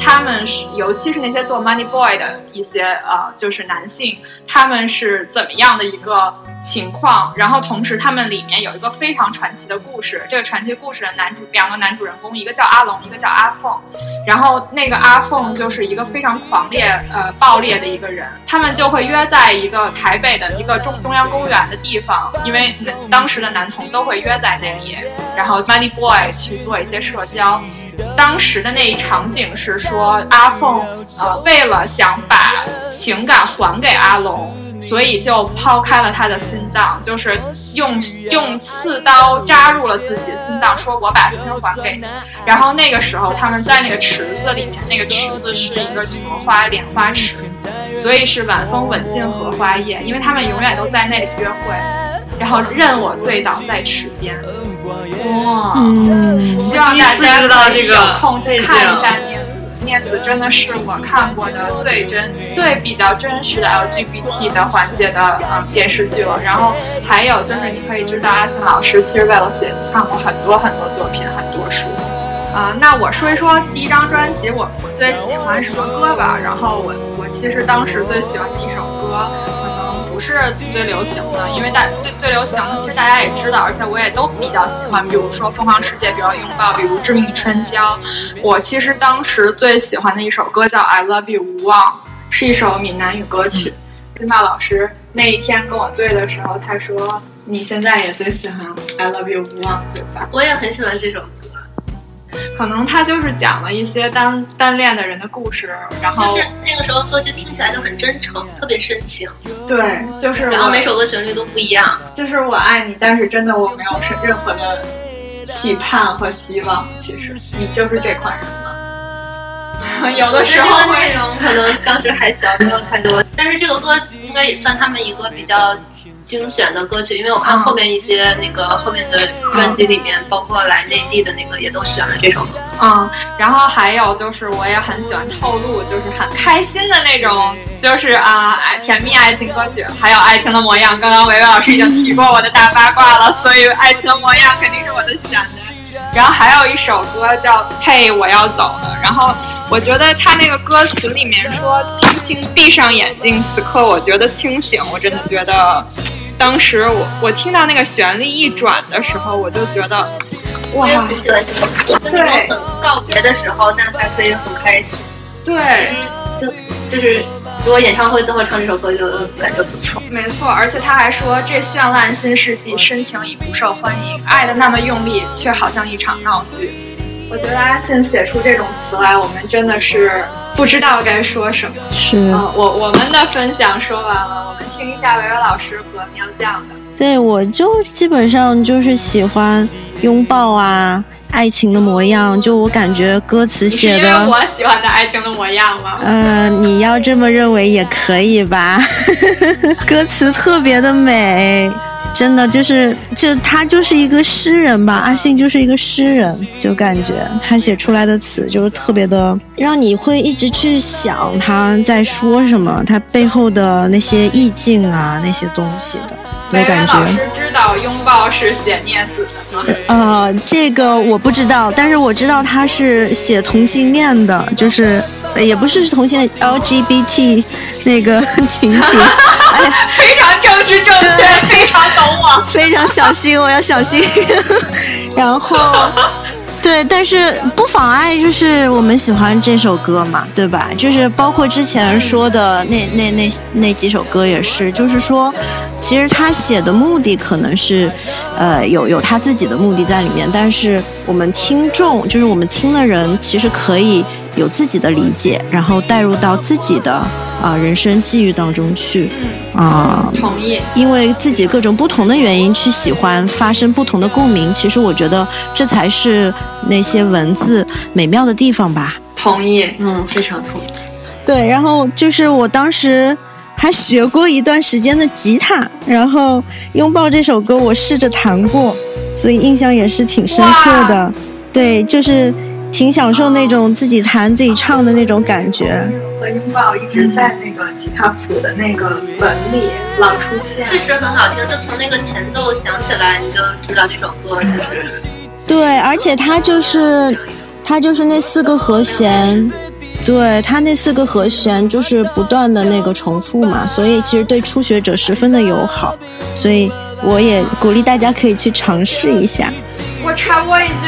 他们是，尤其是那些做 Money Boy 的一些呃，就是男性，他们是怎么样的一个情况？然后同时，他们里面有一个非常传奇的故事。这个传奇故事的男主两个男主人公，一个叫阿龙，一个叫阿凤。然后那个阿凤就是一个非常狂烈呃暴烈的一个人。他们就会约在一个台北的一个中中央公园的地方，因为当时的男同都会约在那里，然后 Money Boy 去做一些社交。当时的那一场景是说，阿凤呃为了想把情感还给阿龙，所以就抛开了他的心脏，就是用用刺刀扎入了自己的心脏，说我把心还给你。然后那个时候他们在那个池子里面，那个池子是一个荷花莲花池，所以是晚风吻尽荷花叶，因为他们永远都在那里约会。然后任我醉倒在池边。哇，嗯，希望大家可以这个有空去看一下《念子》。《念子》真的是我看过的最真、最比较真实的 LGBT 的环节的嗯电视剧了。然后还有就是，你可以知道阿信老师其实为了写词看过很多很多作品，很多书。啊、那我说一说第一张专辑，我我最喜欢什么歌吧。然后我我其实当时最喜欢的一首歌，不是最流行的，因为大最最流行的其实大家也知道，而且我也都比较喜欢，比如说《疯狂世界》，比如《拥抱》，比如《致命春娇》。我其实当时最喜欢的一首歌叫《I Love You 无望》，是一首闽南语歌曲。金马老师那一天跟我对的时候，他说：“你现在也最喜欢《I Love You 无望》，对吧？”我也很喜欢这首歌，可能他就是讲了一些单单恋的人的故事，然后就是那个时候歌就听起来就很真诚，特别深情，对，就是然后每首歌旋律都不一样。就是我爱你，但是真的我没有是任何的期盼和希望。其实你就是这款人了。有的时候内，容可能当时还小，没有太多，但是这个歌应该也算他们一个比较精选的歌曲，因为我看嗯后面一些那个后面的专辑里面，包括来内地的那个也都选了这首歌。嗯，然后还有就是我也很喜欢透露，就是很开心的那种，就是啊，爱甜蜜爱情歌曲，还有爱情的模样。刚刚维维老师已经提过我的大八卦了，所以爱情的模样肯定是我的选的。然后还有一首歌叫《嘿，我要走了》，然后我觉得他那个歌词里面说“轻轻闭上眼睛，此刻我觉得清醒”，我真的觉得，当时我我听到那个旋律一转的时候，我就觉得我也很喜欢这首歌，就是那种很告别的时候，那还可以很开心。对，就就是如果演唱会最后唱这首歌，就感觉不错。没错，而且他还说，这绚烂新世纪深情已不受欢迎，爱的那么用力，却好像一场闹剧。我觉得阿信写出这种词来，我们真的是不知道该说什么。是，嗯，我我们的分享说完了，我们听一下维维老师和喵酱的。对我就基本上就是喜欢拥抱啊，爱情的模样，就我感觉歌词写的。我喜欢的爱情的模样吗？呃，你要这么认为也可以吧，歌词特别的美，真的就是，就他就是一个诗人吧，阿信就是一个诗人，就感觉他写出来的词就是特别的，让你会一直去想他在说什么，他背后的那些意境啊，那些东西的，我感觉。老师知道拥抱是写镊子的吗？呃，这个我不知道，但是我知道他是写同性恋的，就是呃也不是同性恋 LGBT 那个情节，哎呀，非常政治正确，非常懂我。非常小心，我要小心。然后，对，但是不妨碍就是我们喜欢这首歌嘛，对吧？就是包括之前说的那那那那几首歌也是，就是说，其实他写的目的可能是，呃，有有他自己的目的在里面，但是我们听众，就是我们听的人，其实可以有自己的理解，然后带入到自己的啊、人生际遇当中去，啊、同意。因为自己各种不同的原因去喜欢，发生不同的共鸣。其实我觉得这才是那些文字美妙的地方吧。同意，嗯，非常同意。对，然后就是我当时还学过一段时间的吉他，然后《拥抱》这首歌我试着弹过，所以印象也是挺深刻的。对，就是挺享受那种自己弹自己唱的那种感觉。和拥抱一直在那个吉他谱的那个本里老出现。确实很好听，就从那个前奏响起来，你就知道这首歌就是对，而且它就是它就是那四个和弦，对他那四个和弦就是不断的那个重复嘛，所以其实对初学者十分的友好，所以我也鼓励大家可以去尝试一下。我插播一句，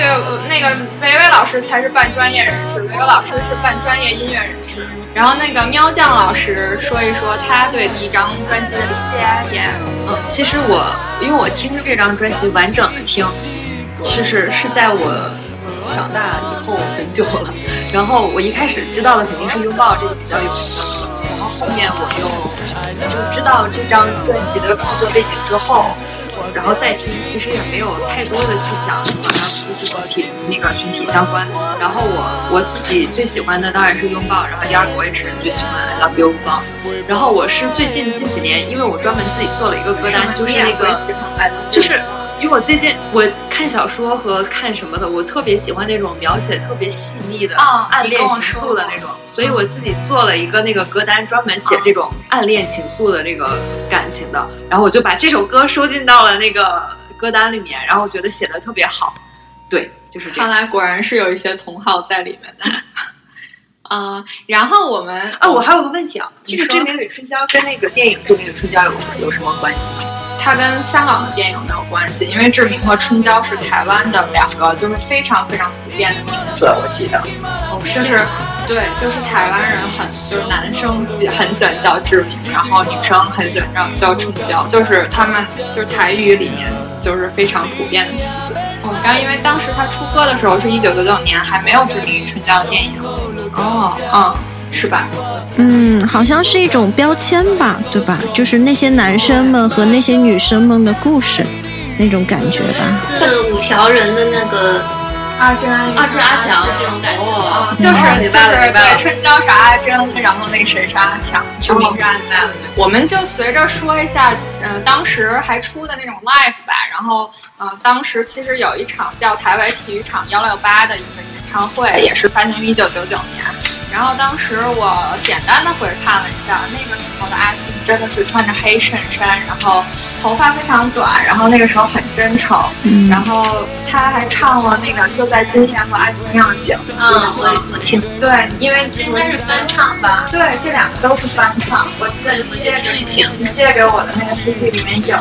那个维维老师才是半专业人士，维维老师是半专业音乐人士。然后那个喵酱老师说一说他对第一张专辑的理解也，嗯，其实我因为我听着这张专辑完整的听，是是是在我长大以后很久了。然后我一开始知道的肯定是拥抱这个比较有名的歌，然后后面我又就知道这张专辑的创作背景之后，然后再听，其实也没有太多的去想马上出去群体那个群体相关。然后我我自己最喜欢的当然是拥抱，然后第二个我也是最喜欢 I Love You 方。然后我是最近近几年，因为我专门自己做了一个歌单，就是那个，就是因为我最近我看小说和看什么的，我特别喜欢那种描写特别细腻的啊暗恋情愫的那种，所以我自己做了一个那个歌单，专门写这种暗恋情愫的这个感情的，然后我就把这首歌收进到了那个歌单里面，然后我觉得写的特别好，对，就是这样。看来果然是有一些同好在里面的。嗯，然后我们啊，我还有个问题啊，这个《你说志明与春娇》跟那个电影《志明与春娇》有有什么关系吗？它跟香港的电影没有关系，因为志明和春娇是台湾的两个就是非常非常普遍的名字，我记得。哦，就是对，就是台湾人很就是男生也很喜欢叫志明，然后女生很喜欢叫叫春娇，就是他们就是台语里面就是非常普遍的名字。哦，然后因为当时他出歌的时候是一九九九年，还没有《志明与春娇》的电影。哦，嗯，是吧？嗯，好像是一种标签吧，对吧？就是那些男生们和那些女生们的故事，那种感觉吧。四五条人的那个阿珍阿啊，这阿强这种感觉。哦，就是就是对，春娇是阿珍，然后那谁是阿强，志明是阿强。我们就随着说一下，呃，当时还出的那种 live 吧，然后呃，当时其实有一场叫台湾体育场幺六八的一个演唱会，也是发行于一九九九年。然后当时我简单的回看了一下，那个时候的阿信真的是穿着黑衬衫，然后头发非常短，然后那个时候很真诚，嗯然后他还唱了那个《就在今天》和《爱情样景》。嗯，我我听，对，因为应该是翻唱吧。对这两个都是翻唱，我记得你借听一听。你借给我的那个 CD 里面有，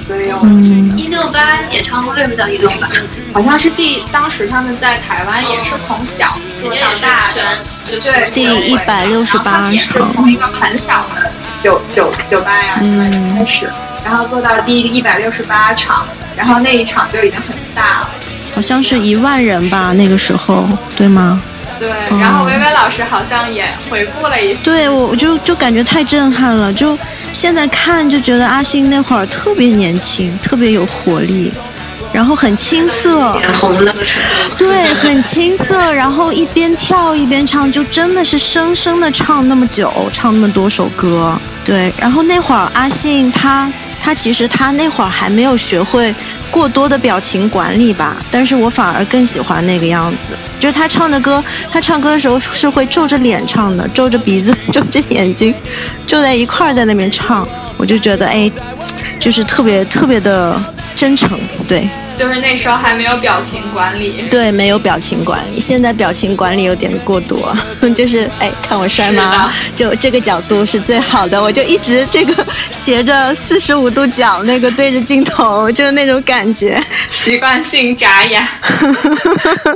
所以我嗯一六八演唱会为什么叫一六八？好像是第当时他们在台湾也是从小做到大的。全就是对，第巡回的168然后他们也是场从一个很小的酒酒酒吧呀之类的开始，然后做到第一百六十八场，然后那一场就已经很大了。好像是一万人吧，那个时候，对吗？对，然后维维老师好像也回顾了一对我我就就感觉太震撼了，就现在看就觉得阿信那会儿特别年轻，特别有活力，然后很青涩。对，很青涩，然后一边跳一边唱，就真的是生生的唱那么久，唱那么多首歌。对，然后那会儿阿信他他其实他那会儿还没有学会过多的表情管理吧，但是我反而更喜欢那个样子。就是他唱的歌，他唱歌的时候是会皱着脸唱的，皱着鼻子，皱着眼睛，皱在一块儿在那边唱，我就觉得哎，就是特别特别的真诚，对。就是那时候还没有表情管理。对，没有表情管理，现在表情管理有点过多，就是哎，看我帅吗？就这个角度是最好的，我就一直这个斜着四十五度角，那个对着镜头，就是那种感觉。习惯性眨眼。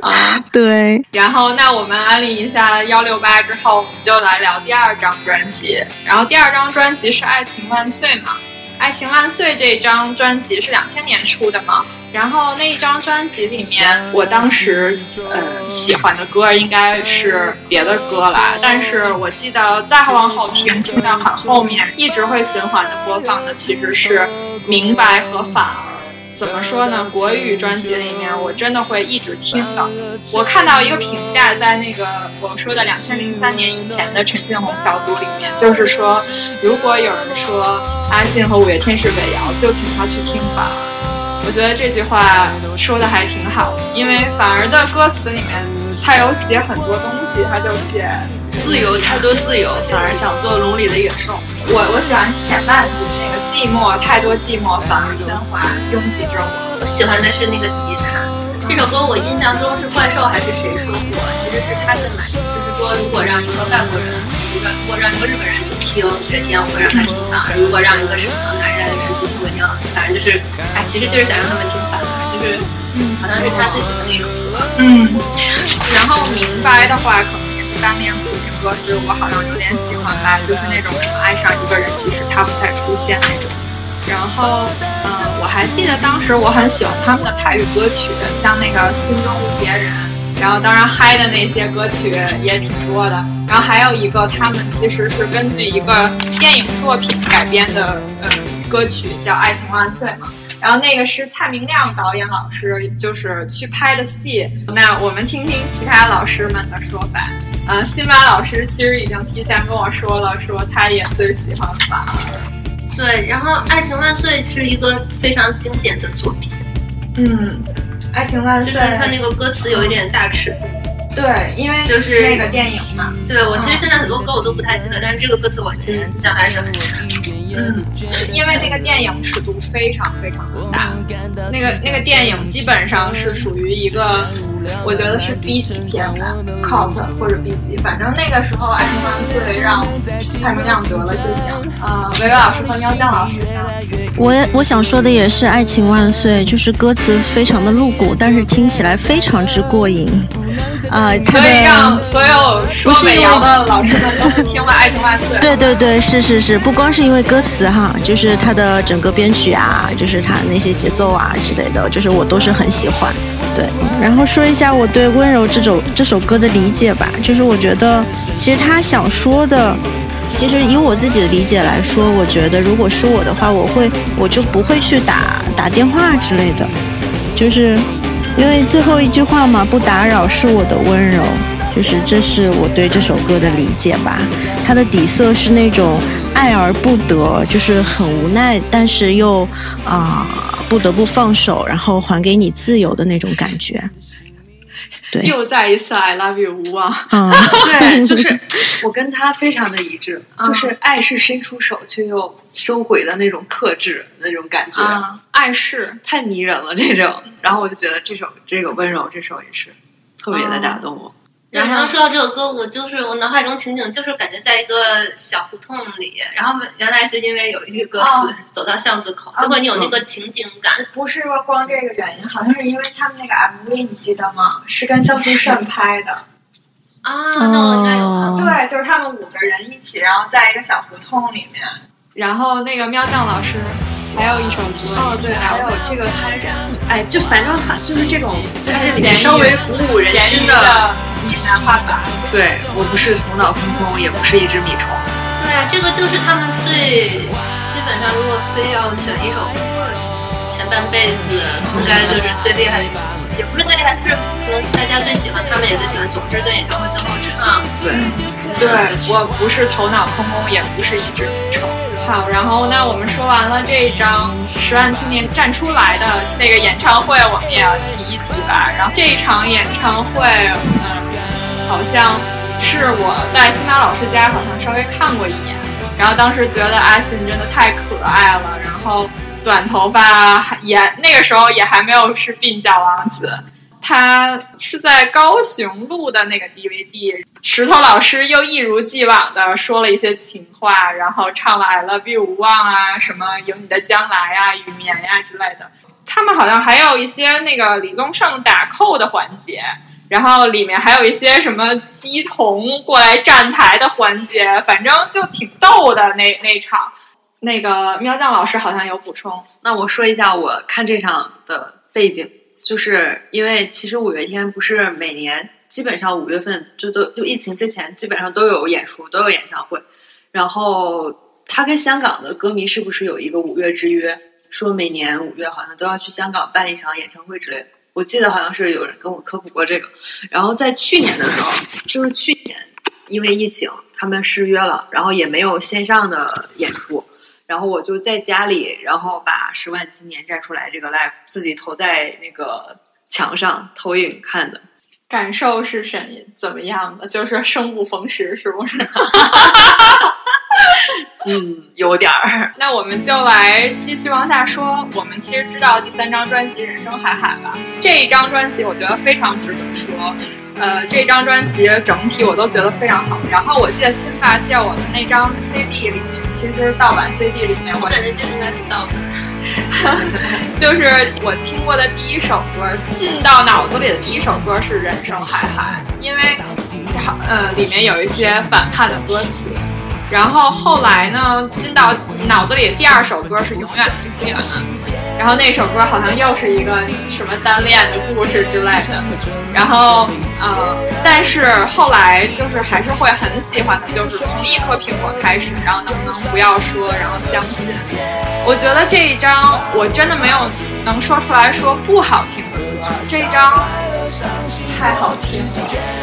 啊，对，然后那我们安利一下幺六八之后，我们就来聊第二张专辑。然后第二张专辑是《爱情万岁》嘛，《爱情万岁》这张专辑是两千年出的嘛。然后那一张专辑里面，我当时呃喜欢的歌应该是别的歌啦，但是我记得再往后听，听到很后面，一直会循环的播放的其实是《明白》和《反而》。怎么说呢？国语专辑里面，我真的会一直听的。我看到一个评价，在那个我说的两千零三年以前的陈建宏小组里面，就是说，如果有人说阿信和五月天是伪谣，就请他去听吧。我觉得这句话说的还挺好，因为反而的歌词里面，他有写很多东西，他就写自由太多自由，反而想做笼里的野兽。我我喜欢前半句那个寂寞太多寂寞，反而喧哗拥挤着我。我喜欢的是那个吉他。这首歌我印象中是怪兽还是谁说过，其实是他最满意，就是说如果让一个外国人，如果如果让一个日本人去听五月天，我会让他听反而；如果让一个什么哪里来的人去听，我一定要，反正就是，哎，其实就是想让他们听反而，就是，嗯，好像是他最喜欢的一首歌。嗯，然后明白的话，可能也是单恋苦情歌，其实我好像有点喜欢吧，就是那种什么爱上一个人，即使他不再出现那种。然后，嗯、我还记得当时我很喜欢他们的台语歌曲，像那个《心中无别人》，然后当然嗨的那些歌曲也挺多的。然后还有一个，他们其实是根据一个电影作品改编的，呃，歌曲叫《爱情万岁》嘛。然后那个是蔡明亮导演老师就是去拍的戏。那我们听听其他老师们的说法。呃，辛巴老师其实已经提前跟我说了，说他也最喜欢反而。对，然后《爱情万岁》是一个非常经典的作品，嗯，爱情万就是岁，它那个歌词有一点大尺度。对，因为就是那个电影嘛，对我其实现在很多歌我都不太记得，但是这个歌词我记得印象还是很深。嗯，因为那个电影尺度非常非常的大，那个那个电影基本上是属于一个，我觉得是 B 级片吧，cult 或者 B 级，反正那个时候《爱情万岁》让蔡明亮得了些奖，呃，维维老师和喵酱老师呢，我我想说的也是《爱情万岁》，就是歌词非常的露骨，但是听起来非常之过瘾。啊、它可以让的所有说美谣的老师们都去听了《爱情万岁》。对对对，是是是，不光是因为歌词哈，就是它的整个编曲啊，就是它那些节奏啊之类的，就是我都是很喜欢。对，然后说一下我对《温柔》这首这首歌的理解吧，就是我觉得其实他想说的。其实以我自己的理解来说，我觉得如果是我的话，我会我就不会去打打电话之类的，就是因为最后一句话嘛，不打扰是我的温柔，就是这是我对这首歌的理解吧。它的底色是那种爱而不得，就是很无奈，但是又啊、不得不放手，然后还给你自由的那种感觉。对，又再一次 I love you 无望。嗯，对，就是 我跟他非常的一致，就是爱是伸出手却又收回的那种克制那种感觉，啊，暗示，太迷人了这种。然后我就觉得这首这个温柔这首也是特别的打动我。对，然后说到这首歌，我就是我脑海中情景就是感觉在一个小胡同里，然后原来是因为有一句歌词、哦走到巷子口，就会你有那个情景感。不是说光这个原因，好像是因为他们那个 MV 你记得吗？是跟肖淑慎拍的。啊，那我应该有对，就是他们五个人一起，然后在一个小胡同里面。然后那个喵酱老师还有一首歌，哦，对，还有这个他，哎，就反正还就是这种就在是里面稍微鼓舞人心的闽南话版。对我不是头脑空空，也不是一只米虫。对啊，这个就是他们最基本上，如果非要选一首歌，前半辈子应该就是最厉害的，也不是最厉害，就是可能大家最喜欢，他们也最喜欢。总之，在演唱会最后唱，对，对我不是头脑空空，也不是一只米虫。好，然后那我们说完了这一张十万青年站出来的那个演唱会，我们也要提一提吧。然后这一场演唱会，嗯，好像是我在辛巴老师家好像稍微看过一眼，然后当时觉得阿信真的太可爱了，然后短头发也那个时候也还没有是鬓角王子，他是在高雄录的那个 DVD，石头老师又一如既往的说了一些情话，然后唱了《I Love You》无望啊，什么有你的将来呀、雨眠呀、之类的。他们好像还有一些那个李宗盛打扣的环节，然后里面还有一些什么鸡童过来站台的环节，反正就挺逗的那那场。那个喵酱老师好像有补充，那我说一下我看这场的背景，就是因为其实五月天不是每年基本上五月份就都就疫情之前基本上都有演出，都有演唱会，然后他跟香港的歌迷是不是有一个五月之约？说每年五月好像都要去香港办一场演唱会之类的。我记得好像是有人跟我科普过这个。然后在去年的时候，就是去年因为疫情他们失约了，然后也没有线上的演出。然后我就在家里，然后把《十万青年站出来》这个 live 自己投在那个墙上投影看的。感受是什怎么样的？就是生不逢时，是不是？嗯，有点儿。那我们就来继续往下说。我们其实知道第三张专辑《人生海海》吧？这一张专辑我觉得非常值得说。呃，这张专辑整体我都觉得非常好。然后我记得辛巴借我的那张 CD 里面，其实盗版 CD 里面我感觉就应该是盗版。就是我听过的第一首歌，进到脑子里的第一首歌是《人生海海》，因为它呃里面有一些反叛的歌词。然后后来呢，进到脑子里第二首歌是《永远的永远》，然后那首歌好像又是一个什么单恋的故事之类的。然后呃，但是后来就是还是会很喜欢的，就是从一颗苹果开始，然后能不能不要说，然后相信。我觉得这一张我真的没有能说出来说不好听的歌，这一张太好听了，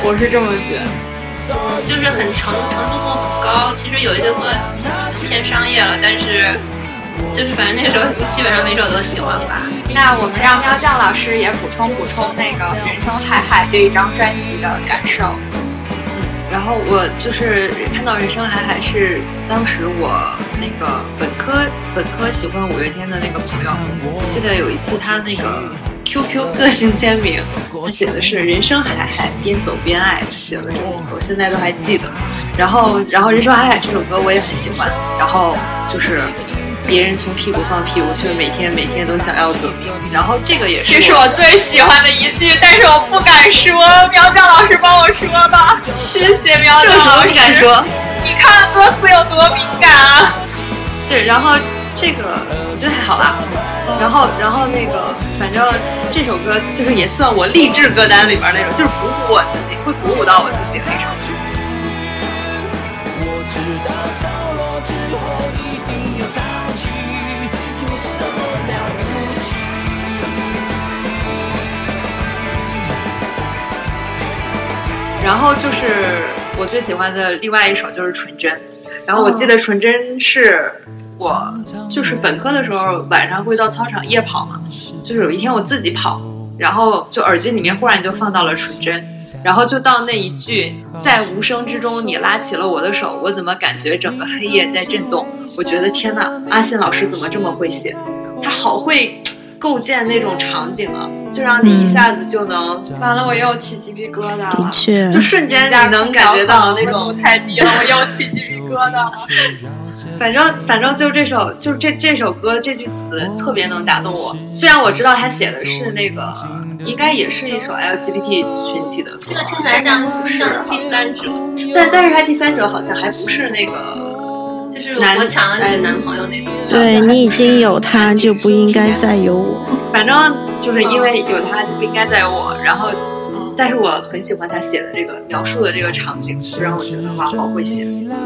我是这么觉得。就是很成成熟度很高。其实有一些歌偏商业了，但是就是反正那个时候基本上每首都喜欢吧。那我们让喵酱老师也补充补充那个《人生海海》这一张专辑的感受。然后我就是看到《人生海海》是当时我那个本科本科喜欢五月天的那个朋友，记得有一次他那个 QQ 个性签名，我写的是“人生海海，边走边爱”，写了这么一个，我现在都还记得。然后，然后《人生海海》这首歌我也很喜欢。然后就是别人从屁股放屁，我却每天每天都想要革命。然后这个也是这是我最喜欢的一句，但是我不敢说。苗酱老师帮我说吧，谢谢苗酱这有什么老师。不敢说？你看歌词有多敏感啊！对，然后这个我觉得还好啦。然后，然后那个，反正这首歌就是也算我励志歌单里边那种，就是鼓舞我自己，会鼓舞到我自己那首。我知道潮落之后一定有潮起，有什么了不起？然后就是我最喜欢的另外一首就是《纯真》，然后我记得《纯真》是我就是本科的时候晚上会到操场夜跑嘛，就是有一天我自己跑，然后就耳机里面忽然就放到了《纯真》，然后就到那一句在无声之中你拉起了我的手，我怎么感觉整个黑夜在震动？我觉得天呐，阿信老师怎么这么会写？他好会，构建那种场景啊，就让你一下子就能，完了，我又起鸡皮疙瘩的了。确，就瞬间你能感觉到那种，太低了，我又起鸡皮疙瘩了。反正反正就这首就这这首歌这句词特别能打动我。虽然我知道他写的是那个，应该也是一首 LGBT 群体的歌这个，听起来像像第三者，但但是他第三者好像还不是那个，就是男我抢了你的男朋友那种。对你已经有他，就不应该再有我。反正就是因为有他就不应该再有我，然后。但是我很喜欢他写的这个描述的这个场景，就让我觉得哇，好会写。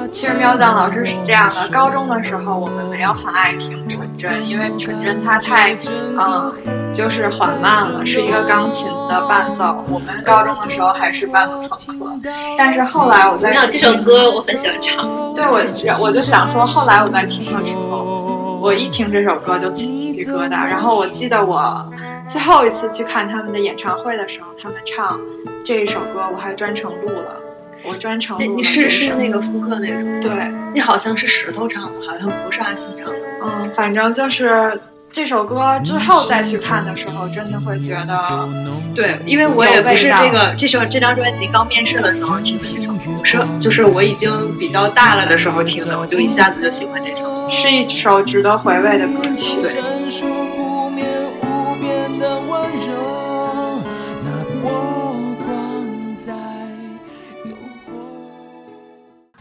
其实喵酱老师是这样的，高中的时候我们没有很爱听纯真，因为纯真它太，嗯，就是缓慢了，是一个钢琴的伴奏。我们高中的时候还是半个朋克，但是后来我在没有这首歌，我很喜欢唱。对我，我就想说，后来我在听的时候，我一听这首歌就起鸡皮疙瘩。然后我记得我最后一次去看他们的演唱会的时候，他们唱这一首歌，我还专程录了，我专程录你是是那个复刻那种？对，你好像是石头唱的，好像不是阿信唱的。嗯，反正就是这首歌之后再去看的时候，真的会觉得，对，因为我也不是这个这首这张专辑刚面世的时候听的这首是就是我已经比较大了的时候听的，我就一下子就喜欢这首。是一首值得回味的歌曲。对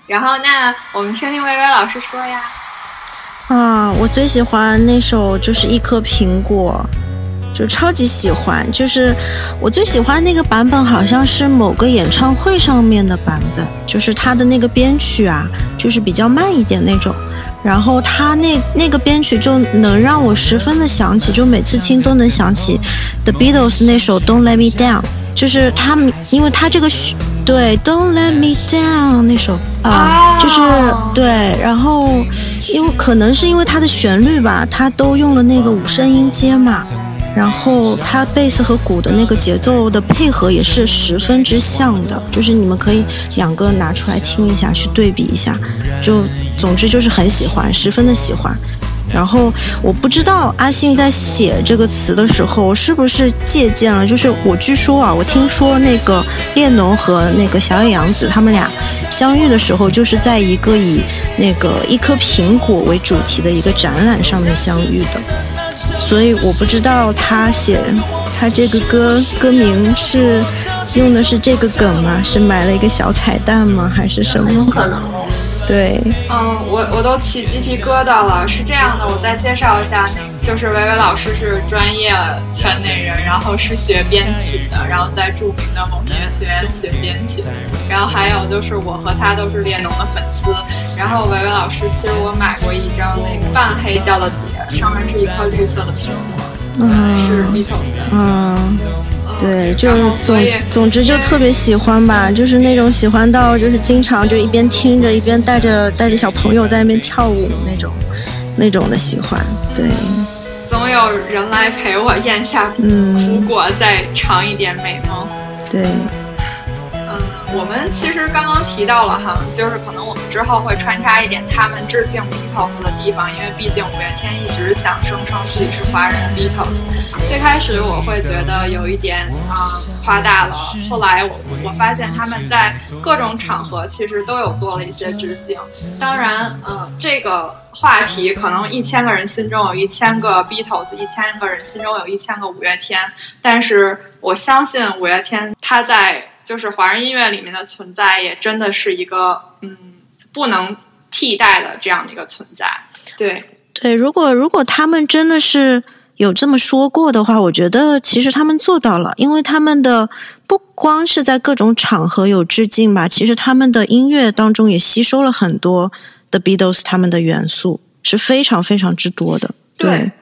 然后，那我们听听薇薇老师说呀。啊，我最喜欢那首就是一颗苹果，就超级喜欢。就是我最喜欢那个版本，好像是某个演唱会上面的版本，就是它的那个编曲啊，就是比较慢一点那种。然后它那那个编曲就能让我十分的想起，就每次听都能想起 The Beatles 那首 Don't Let Me Down，就是他们，因为他这个旋对 Don't Let Me Down 那首啊、就是对，然后因为可能是因为它的旋律吧，它都用了那个五声音阶嘛，然后它贝斯和鼓的那个节奏的配合也是十分之像的，就是你们可以两个拿出来听一下，去对比一下，就总之就是很喜欢，十分的喜欢。然后我不知道阿信在写这个词的时候是不是借鉴了，就是我据说啊，我听说那个列侬和那个小野洋子他们俩相遇的时候，就是在一个以那个一颗苹果为主题的一个展览上面相遇的，所以我不知道他写他这个歌歌名是用的是这个梗吗？是埋了一个小彩蛋吗？还是什么？可能对，嗯，我我都起鸡皮疙瘩了。是这样的，我再介绍一下，就是维维老师是专业圈内人，然后是学编曲的，然后在著名的某音乐学院学编曲。然后还有就是我和他都是列侬的粉丝。然后维维老师，其实我买过一张那个半黑胶的碟，上面是一块绿色的苹果，是嗯 Beatles 的。嗯。对，就总总之就特别喜欢吧，就是那种喜欢到就是经常就一边听着一边带着带着小朋友在那边跳舞那种那种的喜欢。对，总有人来陪我咽下苦嗯，果，再尝一点美梦。对，嗯，我们其实刚刚提到了哈，就是可能我们之后会穿插一点他们致敬 Beatles 的地方，因为毕竟五月天一直想声称自己是华人 Beatles。最开始我会觉得有一点啊、夸大了，后来我我发现他们在各种场合其实都有做了一些致敬。当然，嗯，这个话题可能一千个人心中有一千个 Beatles，一千个人心中有一千个五月天，但是我相信五月天他在就是华人音乐里面的存在，也真的是一个嗯不能替代的这样的一个存在。对，对，如果如果他们真的是有这么说过的话，我觉得其实他们做到了，因为他们的不光是在各种场合有致敬吧，其实他们的音乐当中也吸收了很多 The Beatles 他们的元素，是非常非常之多的。对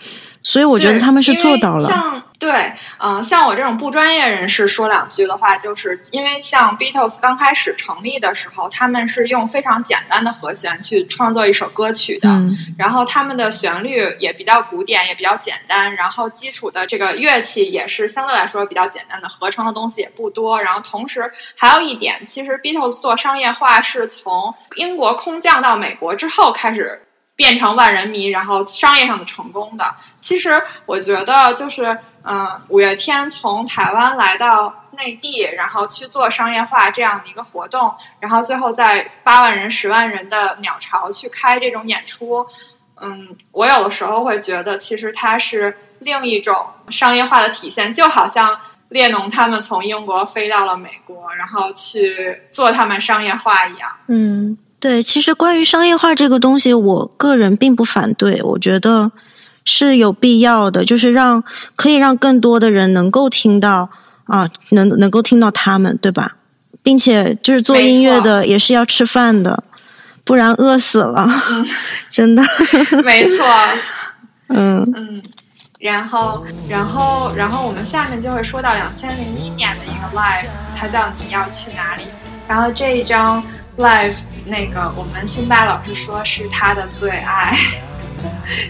所以我觉得他们是做到了。像对，嗯、像我这种不专业人士说两句的话，就是因为像 Beatles 刚开始成立的时候，他们是用非常简单的和弦去创作一首歌曲的，嗯然后他们的旋律也比较古典，也比较简单，然后基础的这个乐器也是相对来说比较简单的，合成的东西也不多。然后同时还有一点，其实 Beatles 做商业化是从英国空降到美国之后开始变成万人迷，然后商业上的成功的。其实我觉得就是，嗯、五月天从台湾来到内地，然后去做商业化这样的一个活动，然后最后在八万人、十万人的鸟巢去开这种演出，嗯，我有的时候会觉得，其实它是另一种商业化的体现，就好像列侬他们从英国飞到了美国，然后去做他们商业化一样。嗯，对，其实关于商业化这个东西，我个人并不反对，我觉得是有必要的，就是让可以让更多的人能够听到啊，能能够听到他们，对吧？并且就是做音乐的也是要吃饭的，不然饿死了，真的。没错，嗯嗯。然后，然后，然后我们下面就会说到两千零一年的一个 live，它叫你要去哪里。然后这一张 live，那个我们辛巴老师说是他的最爱。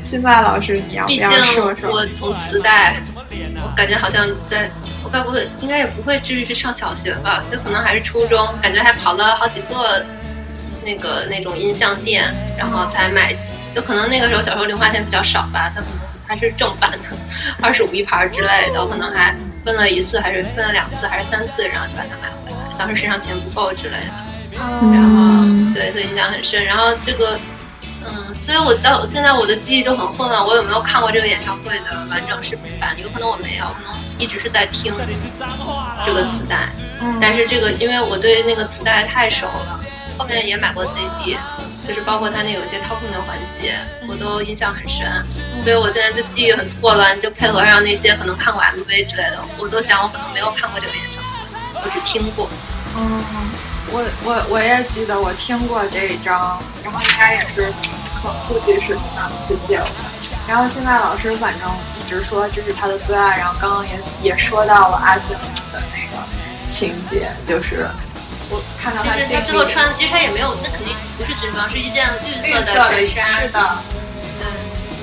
辛巴老师，你要不毕竟要说说？我从磁带，我感觉好像在，我该不会，应该也不会至于是上小学吧，就可能还是初中，感觉还跑了好几个那个那种音像店，然后才买起。有可能那个时候小时候零花钱比较少吧，他可能还是正版的，二十五一盘之类的，我可能还分了一次，还是分了两次，还是三次，然后就把它买回来。当时身上钱不够之类的。嗯然后对，所以印象很深。然后这个，嗯，所以我到现在我的记忆就很混乱，我有没有看过这个演唱会的完整视频版？有可能我没有，可能一直是在听这个磁带。嗯但是这个，因为我对那个磁带太熟了，后面也买过 CD，就是包括它那有些掏空的环节，我都印象很深。所以我现在就记忆很错乱，就配合上那些可能看过 MV 之类的，我都想我可能没有看过这个演唱会，我只听过。嗯，我我我也记得我听过这一张，然后应该也是可估计是上次借我的。然后现在老师反正一直说这是他的最爱，然后刚刚也也说到了阿信的那个情节，就是我看到其他最后穿的，其实他也没有，那肯定不是军装，是一件绿绿色色的的衬衫。是的，对，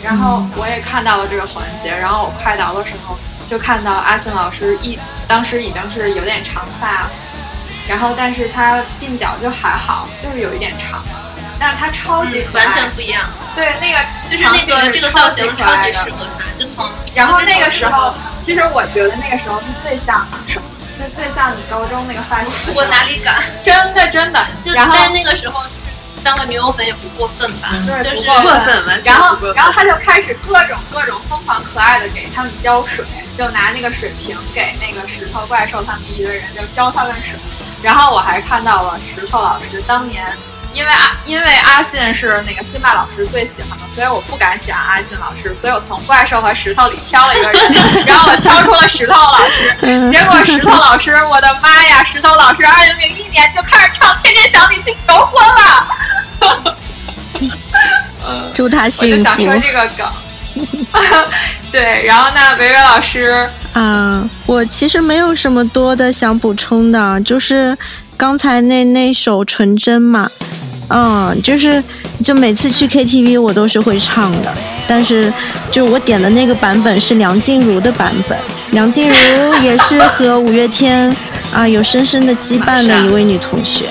然后我也看到了这个环节，然后我快到的时候就看到阿信老师一当时已经是有点长发了，然后但是他鬓角就还好，就是有一点长，但是他超级嗯，可爱，完全不一样，对那个就是那个这个造型超超级。适合他，就从然后那个时候其实我觉得那个时候是最像什么？就最像你高中那个发型。我哪里敢？真的真的，就然后那个时候当个女友粉也不过分吧？对就是不过过分完全然后不过分然后他就开始各种各种疯狂可爱的给他们浇水，就拿那个水瓶给那个石头怪兽他们一堆人就浇他们水。然后我还看到了石头老师当年，因为阿因为阿信是那个辛巴老师最喜欢的，所以我不敢喜欢阿信老师，所以我从怪兽和石头里挑了一个人，然后我挑出了石头老师。结果石头老师，我的妈呀！石头老师二零零一年就开始唱《天天想你》去求婚了。祝他我就幸福想说这个梗。对，然后呢，维维老师，啊！我其实没有什么多的想补充的，就是刚才那那首《纯真》嘛，嗯，就是就每次去 KTV 我都是会唱的，但是就我点的那个版本是梁静茹的版本，梁静茹也是和五月天啊有深深的羁绊的一位女同学，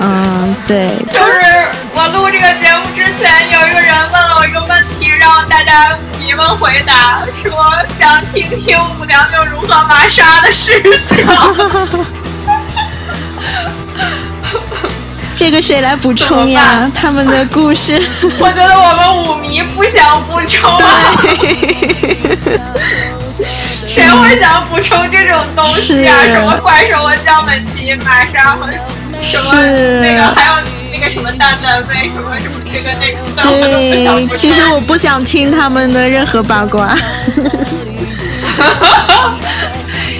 嗯，对，就是我录这个节目之前，有一个人问了我一个问题，让大家你们回答，说想听听五娘就如何玛莎的事情。这个谁来补充呀？他们的故事，我觉得我们舞迷不想补充啊，谁会想补充这种东西啊？什么怪兽和江美琪、玛莎和什么那个，还有那个什么蛋蛋妹，什么什么这个那个对，其实我不想听他们的任何八卦。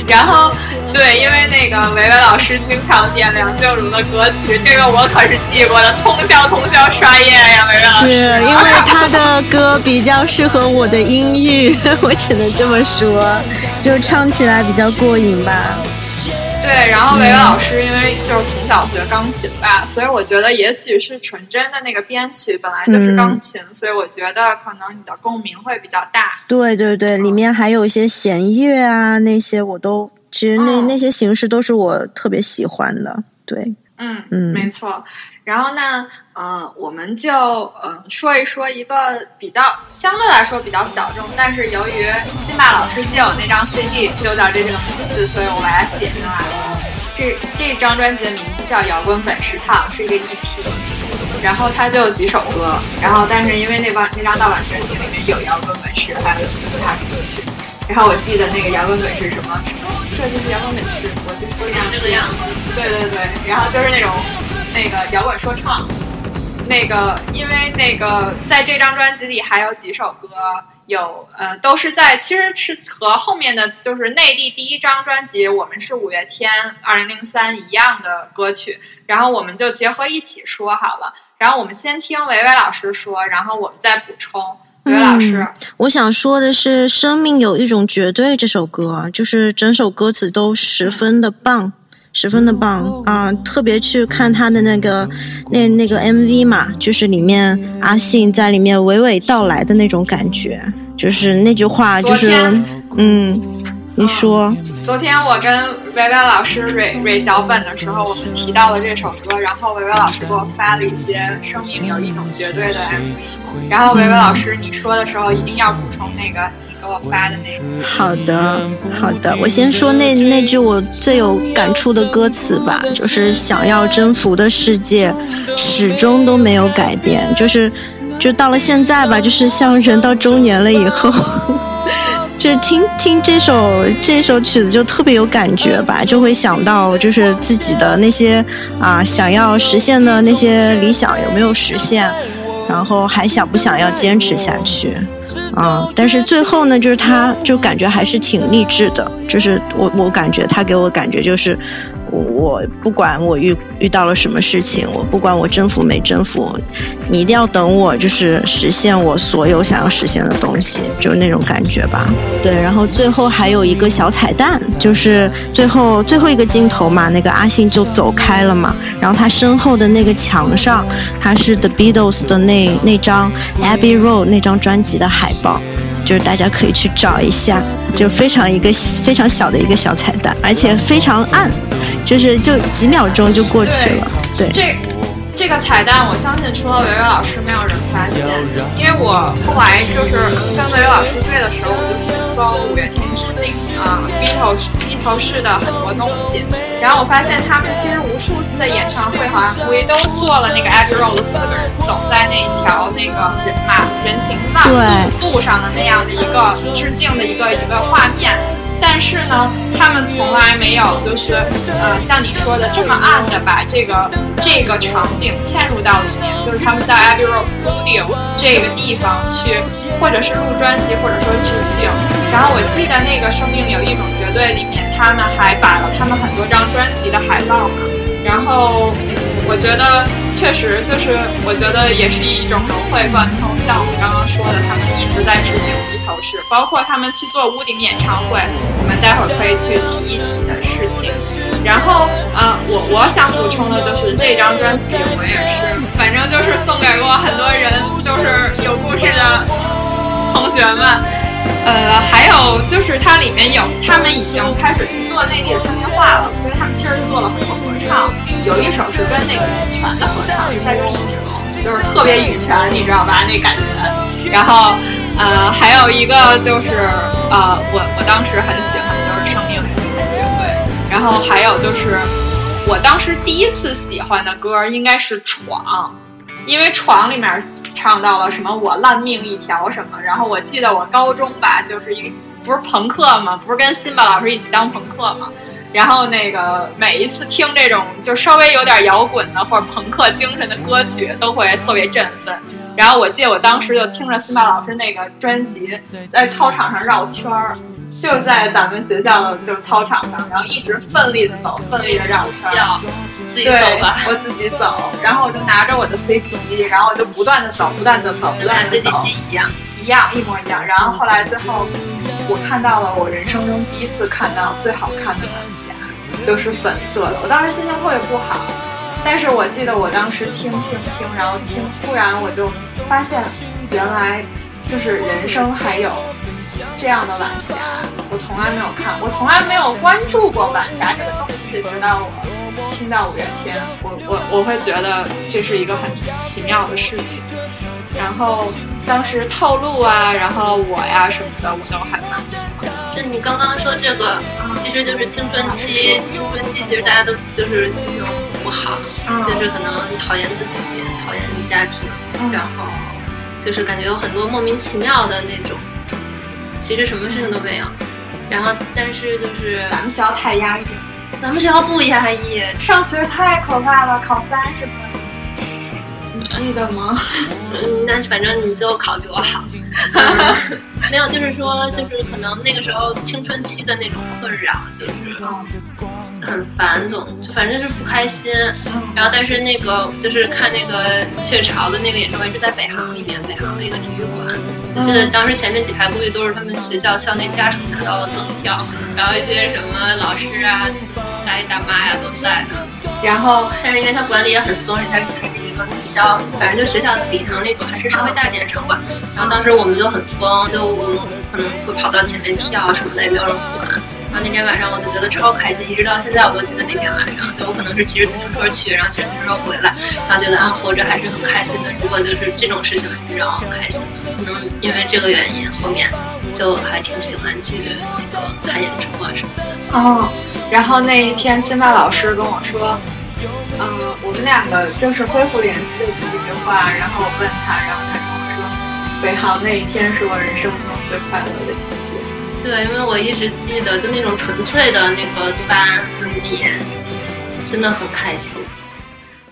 然后，对，因为那个维维老师经常点梁静茹的歌曲，这个我可是记过的，通宵通宵刷夜呀，维维老是师。因为他的歌比较适合我的音域，我只能这么说，就唱起来比较过瘾吧。对，然后维维老师因为就是从小学钢琴吧，所以我觉得也许是纯真的那个编曲本来就是钢琴，所以我觉得可能你的共鸣会比较大。对对对，里面还有一些弦乐啊，那些我都其实那、嗯那些形式都是我特别喜欢的。对，嗯嗯没错。然后呢，呃，我们就呃说一说一个比较相对来说比较小众，但是由于辛巴老师借我那张 CD 就叫这个名字，所以我把它写上来了。这这张专辑的名字叫《摇滚本食堂》，是一个 EP，然后它就有几首歌，然后但是因为那帮那张盗版专辑里面有摇滚本事，还有其他歌曲，然后我记得那个摇滚本是什么什么，这就是摇滚美式，我就我像这个样子。对对对，然后就是那种那个摇滚说唱，那个因为那个在这张专辑里还有几首歌有呃都是在其实是和后面的就是内地第一张专辑《我们是五月天》二零零三一样的歌曲，然后我们就结合一起说好了。然后我们先听维维老师说，然后我们再补充。维维老师，我想说的是，《生命有一种绝对》这首歌，就是整首歌词都十分的棒，十分的棒啊、特别去看他的那个那那个 MV 嘛，就是里面阿信在里面娓娓道来的那种感觉，就是那句话，就是嗯，你说，昨天我跟维维老师蕊蕊脚本的时候，我们提到了这首歌，然后维维老师给我发了一些《生命有一种绝对》的 MV，然后维维老师你说的时候一定要补充那个你给我发的那个。好的，好的，我先说那那句我最有感触的歌词吧，就是想要征服的世界，始终都没有改变，就是就到了现在吧，就是像人到中年了以后。就是听听这首这首曲子就特别有感觉吧，就会想到就是自己的那些啊想要实现的那些理想有没有实现，然后还想不想要坚持下去。啊，但是最后呢，就是他就感觉还是挺励志的，就是我我感觉他给我感觉就是，我不管我遇遇到了什么事情，我不管我征服没征服，你一定要等我，就是实现我所有想要实现的东西，就是那种感觉吧。对，然后最后还有一个小彩蛋，就是最后最后一个镜头嘛，那个阿信就走开了嘛，然后他身后的那个墙上，他是 The Beatles 的那那张 Abbey Road 那张专辑的海报。就是大家可以去找一下，就非常一个非常小的一个小彩蛋，而且非常暗，就是就几秒钟就过去了。对，这这个彩蛋，我相信除了维维老师，没有人发现。因为我后来就是跟维维老师对的时候，我就去搜五月天致敬啊 Beatles Beatles 的很多东西，然后我发现他们其实无数次的演唱会好像估计都做了那个 Abbey Road 四个人走在那一条那个人马人行道对路上的那样的一个致敬的一个一个画面。但是呢，他们从来没有就是呃像你说的这么暗的把这个这个场景嵌入到里面，就是他们在 Abbey Road Studio 这个地方去，或者是录专辑，或者说致敬。然后我记得那个《生命有一种绝对》里面，他们还摆了他们很多张专辑的海报嘛。然后我觉得确实就是，我觉得也是一种融会贯通。像我们刚刚说的，他们一直在致敬披头士，包括他们去做屋顶演唱会，我们待会儿可以去提一提的事情。然后，呃，我我想补充的就是这张专辑，我也是，反正就是送给过很多人，就是有故事的同学们。呃，还有就是它里面有，他们已经开始去做内地的商业化了，所以他们其实做了很多合唱，有一首是跟那个羽泉的合唱，是在跟一鸣，就是特别羽泉，你知道吧？那感觉。然后，呃，还有一个就是，呃，我我当时很喜欢就是《生命绝对》，然后还有就是，我当时第一次喜欢的歌应该是《闯》。因为闯里面唱到了什么我烂命一条什么，然后我记得我高中吧，就是一不是朋克嘛，不是跟辛巴老师一起当朋克嘛，然后那个每一次听这种就稍微有点摇滚的或者朋克精神的歌曲，都会特别振奋。然后我记得我当时就听着辛巴老师那个专辑，在操场上绕圈儿，就在咱们学校的就操场上，然后一直奋力的走，奋力的绕圈自己对，走吧。我自己走，然后我就拿着我的 CD 机，然后我就不断的走，不断的走，不就跟自己断的走，一样，一样一模一样。然后后来最后，我看到了我人生中第一次看到最好看的晚霞，就是粉色的。我当时心情特别不好，但是我记得我当时听听听，然后听，突然我就发现原来就是人生还有这样的晚霞，我从来没有看，我从来没有关注过晚霞这个东西，直到我听到五月天，我我我会觉得这是一个很奇妙的事情。然后当时套路啊，然后我呀什么的，我都还蛮喜欢。就你刚刚说这个，其实就是青春期，青春期其实大家都就是心情不好，嗯就是可能讨厌自己，讨厌家庭，嗯然后就是感觉有很多莫名其妙的那种，其实什么事情都没有。然后，但是就是咱们学校太压抑了，咱们学校不压抑，上学太可怕了，考三十分，你记得吗？嗯，那反正你最后考得比我好。没有，就是说，就是可能那个时候青春期的那种困扰，就是嗯很烦，总就反正是不开心。然后，但是那个就是看那个雀巢的那个演唱会是在北航里面，北航的一个体育馆。我记得当时前面几排估计都是他们学校校内家属拿到的赠票，然后一些什么老师啊、大爷大妈呀都在呢。然后但是因为他管理也很松，而且它还是比较，反正就学校礼堂那种，还是稍微大一点的场馆。然后当时我们就很疯，就我们可能会跑到前面跳什么的，也没有人管。然后那天晚上我就觉得超开心，一直到现在我都记得那天晚上，就我可能是骑着自行车去，然后骑着自行车回来，然后觉得啊活着还是很开心的。如果就是这种事情还是让我很开心的，可能因为这个原因，后面就还挺喜欢去那个看演出啊什么的。嗯，然后那一天，辛巴老师跟我说，嗯、我们两个就是恢复联系的第一句话，然后我问他，然后他跟我说，北航那一天是我人生中最快乐的一天。对，因为我一直记得，就那种纯粹的那个多巴胺分泌，真的很开心。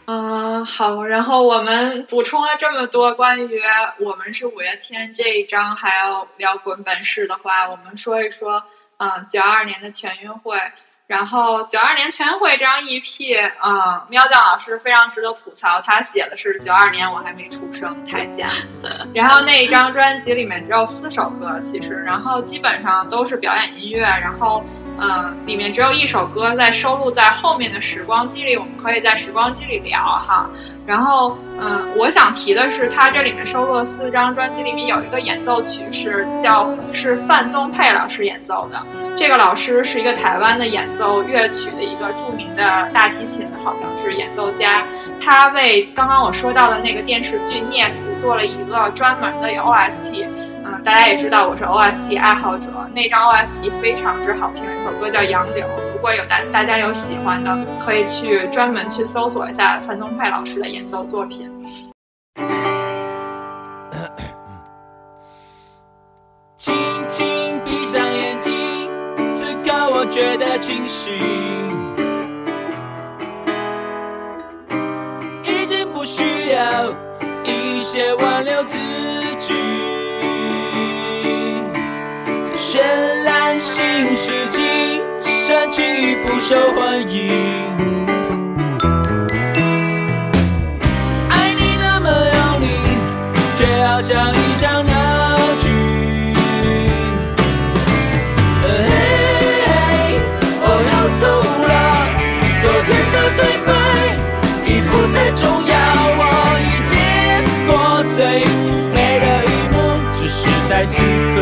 嗯，好，然后我们补充了这么多关于我们是五月天这一章，还要聊滚本事的话，我们说一说，嗯，九二年的全运会。然后九二年全运会这张 EP，嗯，喵酱老师非常值得吐槽，他写的是九二年我还没出生，太监。然后那一张专辑里面只有四首歌，其实，然后基本上都是表演音乐，然后嗯，里面只有一首歌在收录在后面的时光机里，我们可以在时光机里聊哈。然后嗯，我想提的是，它这里面收录的四张专辑里面有一个演奏曲是叫是范宗沛老师演奏的，这个老师是一个台湾的演奏乐曲的一个著名的大提琴，好像是演奏家。他为刚刚我说到的那个电视剧《孽子》做了一个专门的 OST。大家也知道我是 OST 爱好者，那张 OST 非常之好听，一首歌叫《杨柳》。如果有大大家有喜欢的，可以去专门去搜索一下范东派老师的演奏作品。轻轻闭上眼睛，此刻我觉得清醒，已经不需要一些挽留绚烂新世纪，神奇与不受欢迎。爱你那么用力，却好像一场闹剧。嘿嘿，我要走了，昨天的对白已不再重要，我已见过最美的一幕，只是在此刻